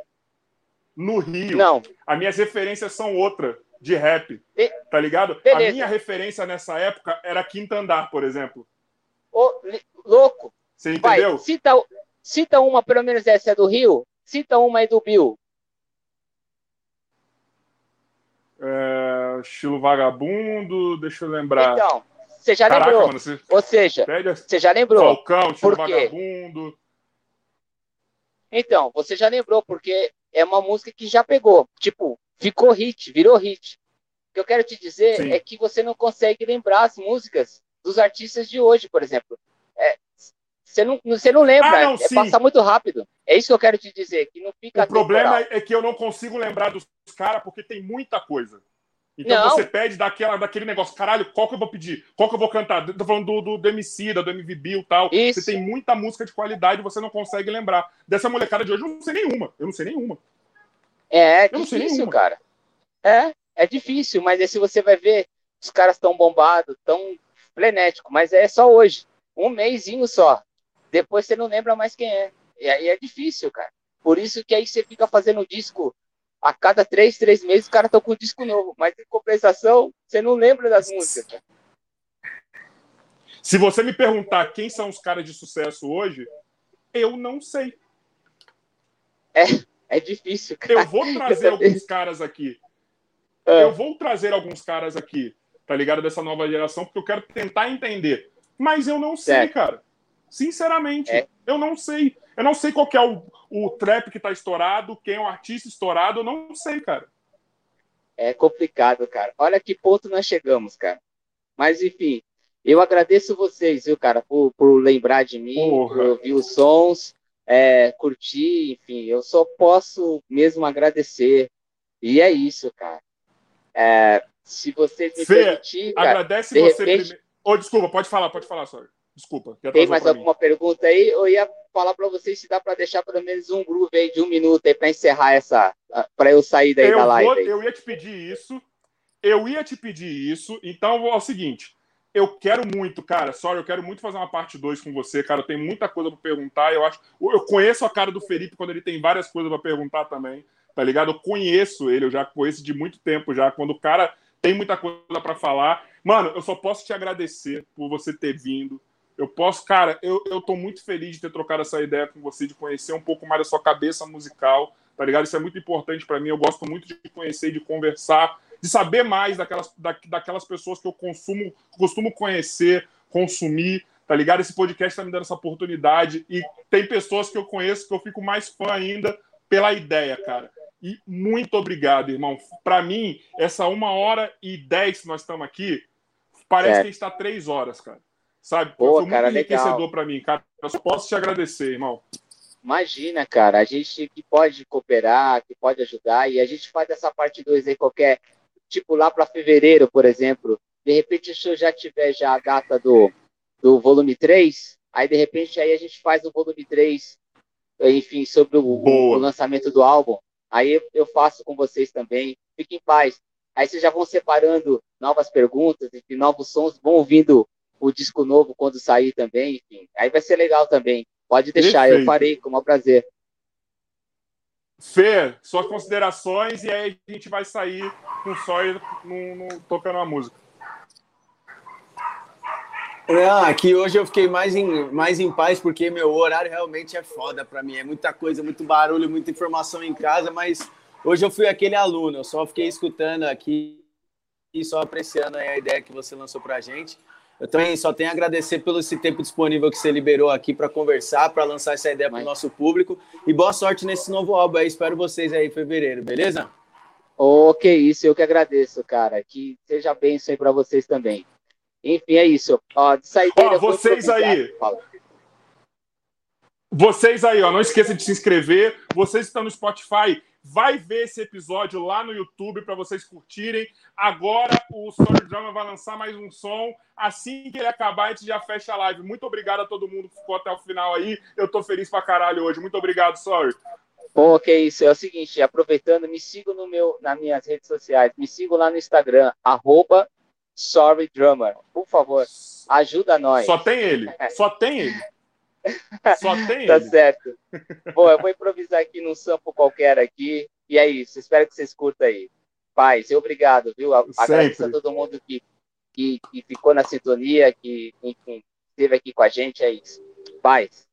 No Rio. Não, As minhas referências são outra de rap. Tá ligado? Beleza. A minha referência nessa época era Quinta Andar, por exemplo. Ô, louco. Você Vai, entendeu? cita, cita uma, pelo menos essa é do Rio. Cita uma aí do Bill. É, estilo vagabundo, deixa eu lembrar. Então, você já Caraca, lembrou. mano, você Ou seja, você já lembrou. Falcão, estilo vagabundo. Então, você já lembrou, porque é uma música que já pegou. Tipo, ficou hit, virou hit. O que eu quero te dizer Sim. é que você não consegue lembrar as músicas dos artistas de hoje, por exemplo. É, você, não, você não lembra, Ah, não, é passar muito rápido. É isso que eu quero te dizer, que não fica O problema atemporal. é que eu não consigo lembrar dos caras porque tem muita coisa. Então Não. você pede daquela, daquele negócio, caralho, qual que eu vou pedir? Qual que eu vou cantar? Tô falando do, do, do MC, da do MV Bill e tal. Isso. Você tem muita música de qualidade você não consegue lembrar. Dessa molecada de hoje, eu não sei nenhuma. Eu não sei nenhuma. É, é difícil, cara. É, é difícil, mas aí se você vai ver, os caras estão bombados, tão frenético, mas é só hoje. Um mêsinho só. Depois você não lembra mais quem é. E aí é difícil, cara. Por isso que aí você fica fazendo disco a cada três, três meses, os caras estão com um disco novo. Mas em compensação, você não lembra das músicas. cara. Se você me perguntar quem são os caras de sucesso hoje, eu não sei. É difícil, cara. Eu vou trazer Eu alguns caras aqui. É. Eu vou trazer alguns caras aqui, tá ligado? Dessa nova geração, porque eu quero tentar entender. Mas eu não sei, cara. Sinceramente, É. eu não sei. Eu não sei qual que é o, o trap que tá estourado, quem é o artista estourado, eu não sei, cara. É complicado, cara. Olha que ponto nós chegamos, cara. Mas, enfim, eu agradeço vocês, viu, cara, por, por lembrar de mim, Porra. por ouvir os sons, é, curtir, enfim, eu só posso mesmo agradecer. E é isso, cara. É, se vocês me Fê, permitir, cara, Agradece de você repente- primeiro. Ô, desculpa, pode falar, pode falar, só. Desculpa. tem mais mim. alguma pergunta aí? Eu ia falar para vocês se dá para deixar pelo menos um groove aí de um minuto aí para encerrar essa, para eu sair daí eu, da live. vou- eu ia te pedir isso. Eu ia te pedir isso. Então, é o seguinte. Eu quero muito, cara. Sorry, eu quero muito fazer uma parte 2 com você, cara. Tenho muita coisa pra perguntar. Eu acho. Eu conheço a cara do Felipe quando ele tem várias coisas pra perguntar também. Tá ligado? Eu conheço ele, eu já conheço de muito tempo já. Quando o cara tem muita coisa pra falar. Mano, eu só posso te agradecer por você ter vindo. Eu posso, cara, eu, eu tô muito feliz de ter trocado essa ideia com você, de conhecer um pouco mais da sua cabeça musical, tá ligado? Isso é muito importante pra mim. Eu gosto muito de conhecer, de conversar, de saber mais daquelas, da, daquelas pessoas que eu consumo, costumo conhecer, consumir, tá ligado? Esse podcast tá me dando essa oportunidade e tem pessoas que eu conheço que eu fico mais fã ainda pela ideia, cara. E muito obrigado, irmão. Pra mim, essa uma hora e dez que nós estamos aqui, parece É. que está três horas, cara. Sabe? Boa, Foi muito cara, enriquecedor legal. pra mim, cara. Eu só posso te agradecer, irmão. Imagina, cara, a gente que pode cooperar, que pode ajudar, e a gente faz essa parte 2 aí qualquer, tipo lá para fevereiro, por exemplo. De repente, se eu já tiver já a data do, do volume 3, aí de repente aí a gente faz o volume 3, enfim, sobre o, o lançamento do álbum. Aí eu- eu faço com vocês também. Fiquem em paz. Aí vocês já vão separando novas perguntas, enfim, novos sons, vão ouvindo o disco novo quando sair também, enfim. Aí vai ser legal também. Pode deixar, eu Perfeito. farei com o maior prazer. Fê, suas considerações e aí a gente vai sair com o Sawyer no, no- tocando uma música. Aqui hoje eu fiquei mais em, mais em paz porque meu horário realmente é foda pra mim. É muita coisa, muito barulho, muita informação em casa, mas hoje eu fui aquele aluno, eu só fiquei escutando aqui e só apreciando a ideia que você lançou pra gente. Eu também só tenho a agradecer pelo esse tempo disponível que você liberou aqui para conversar, para lançar essa ideia para o nosso público. E boa sorte nesse novo álbum aí. Espero vocês aí em fevereiro, beleza? Ok, isso eu que agradeço, cara. Que seja bênção aí para vocês também. Enfim, é isso. Ó, de sair Ó, vocês aí. Fala. Vocês aí, ó, não esqueça de se inscrever. Vocês que estão no Spotify, vai ver esse episódio lá no YouTube para vocês curtirem. Agora o Story Drama vai lançar mais um som. Assim que ele acabar, a gente já fecha a live. Muito obrigado a todo mundo que ficou até o final aí. Eu tô feliz pra caralho hoje. Muito obrigado, Sorry. Bom, que isso. É o seguinte, aproveitando, me sigam no meu, nas minhas redes sociais. Me sigam lá no Instagram, arroba Sorry Drummer. Por favor, ajuda nós. Só tem ele. Só tem ele. Só tem Tá ele. certo. Bom, eu vou improvisar aqui num sample qualquer aqui. E é isso. Espero que vocês curtam aí. Paz, obrigado, viu? Agradeço a todo mundo que, que, que ficou na sintonia, que, enfim, esteve aqui com a gente. É isso. Paz.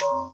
Valeu,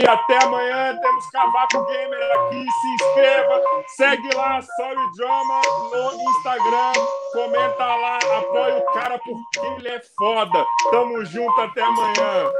aí. Até amanhã. Temos Cavaco Gamer aqui. Se inscreva. Segue lá, Sorry Drama no Instagram. Comenta lá. Apoia o cara porque ele é foda. Tamo junto. Até amanhã.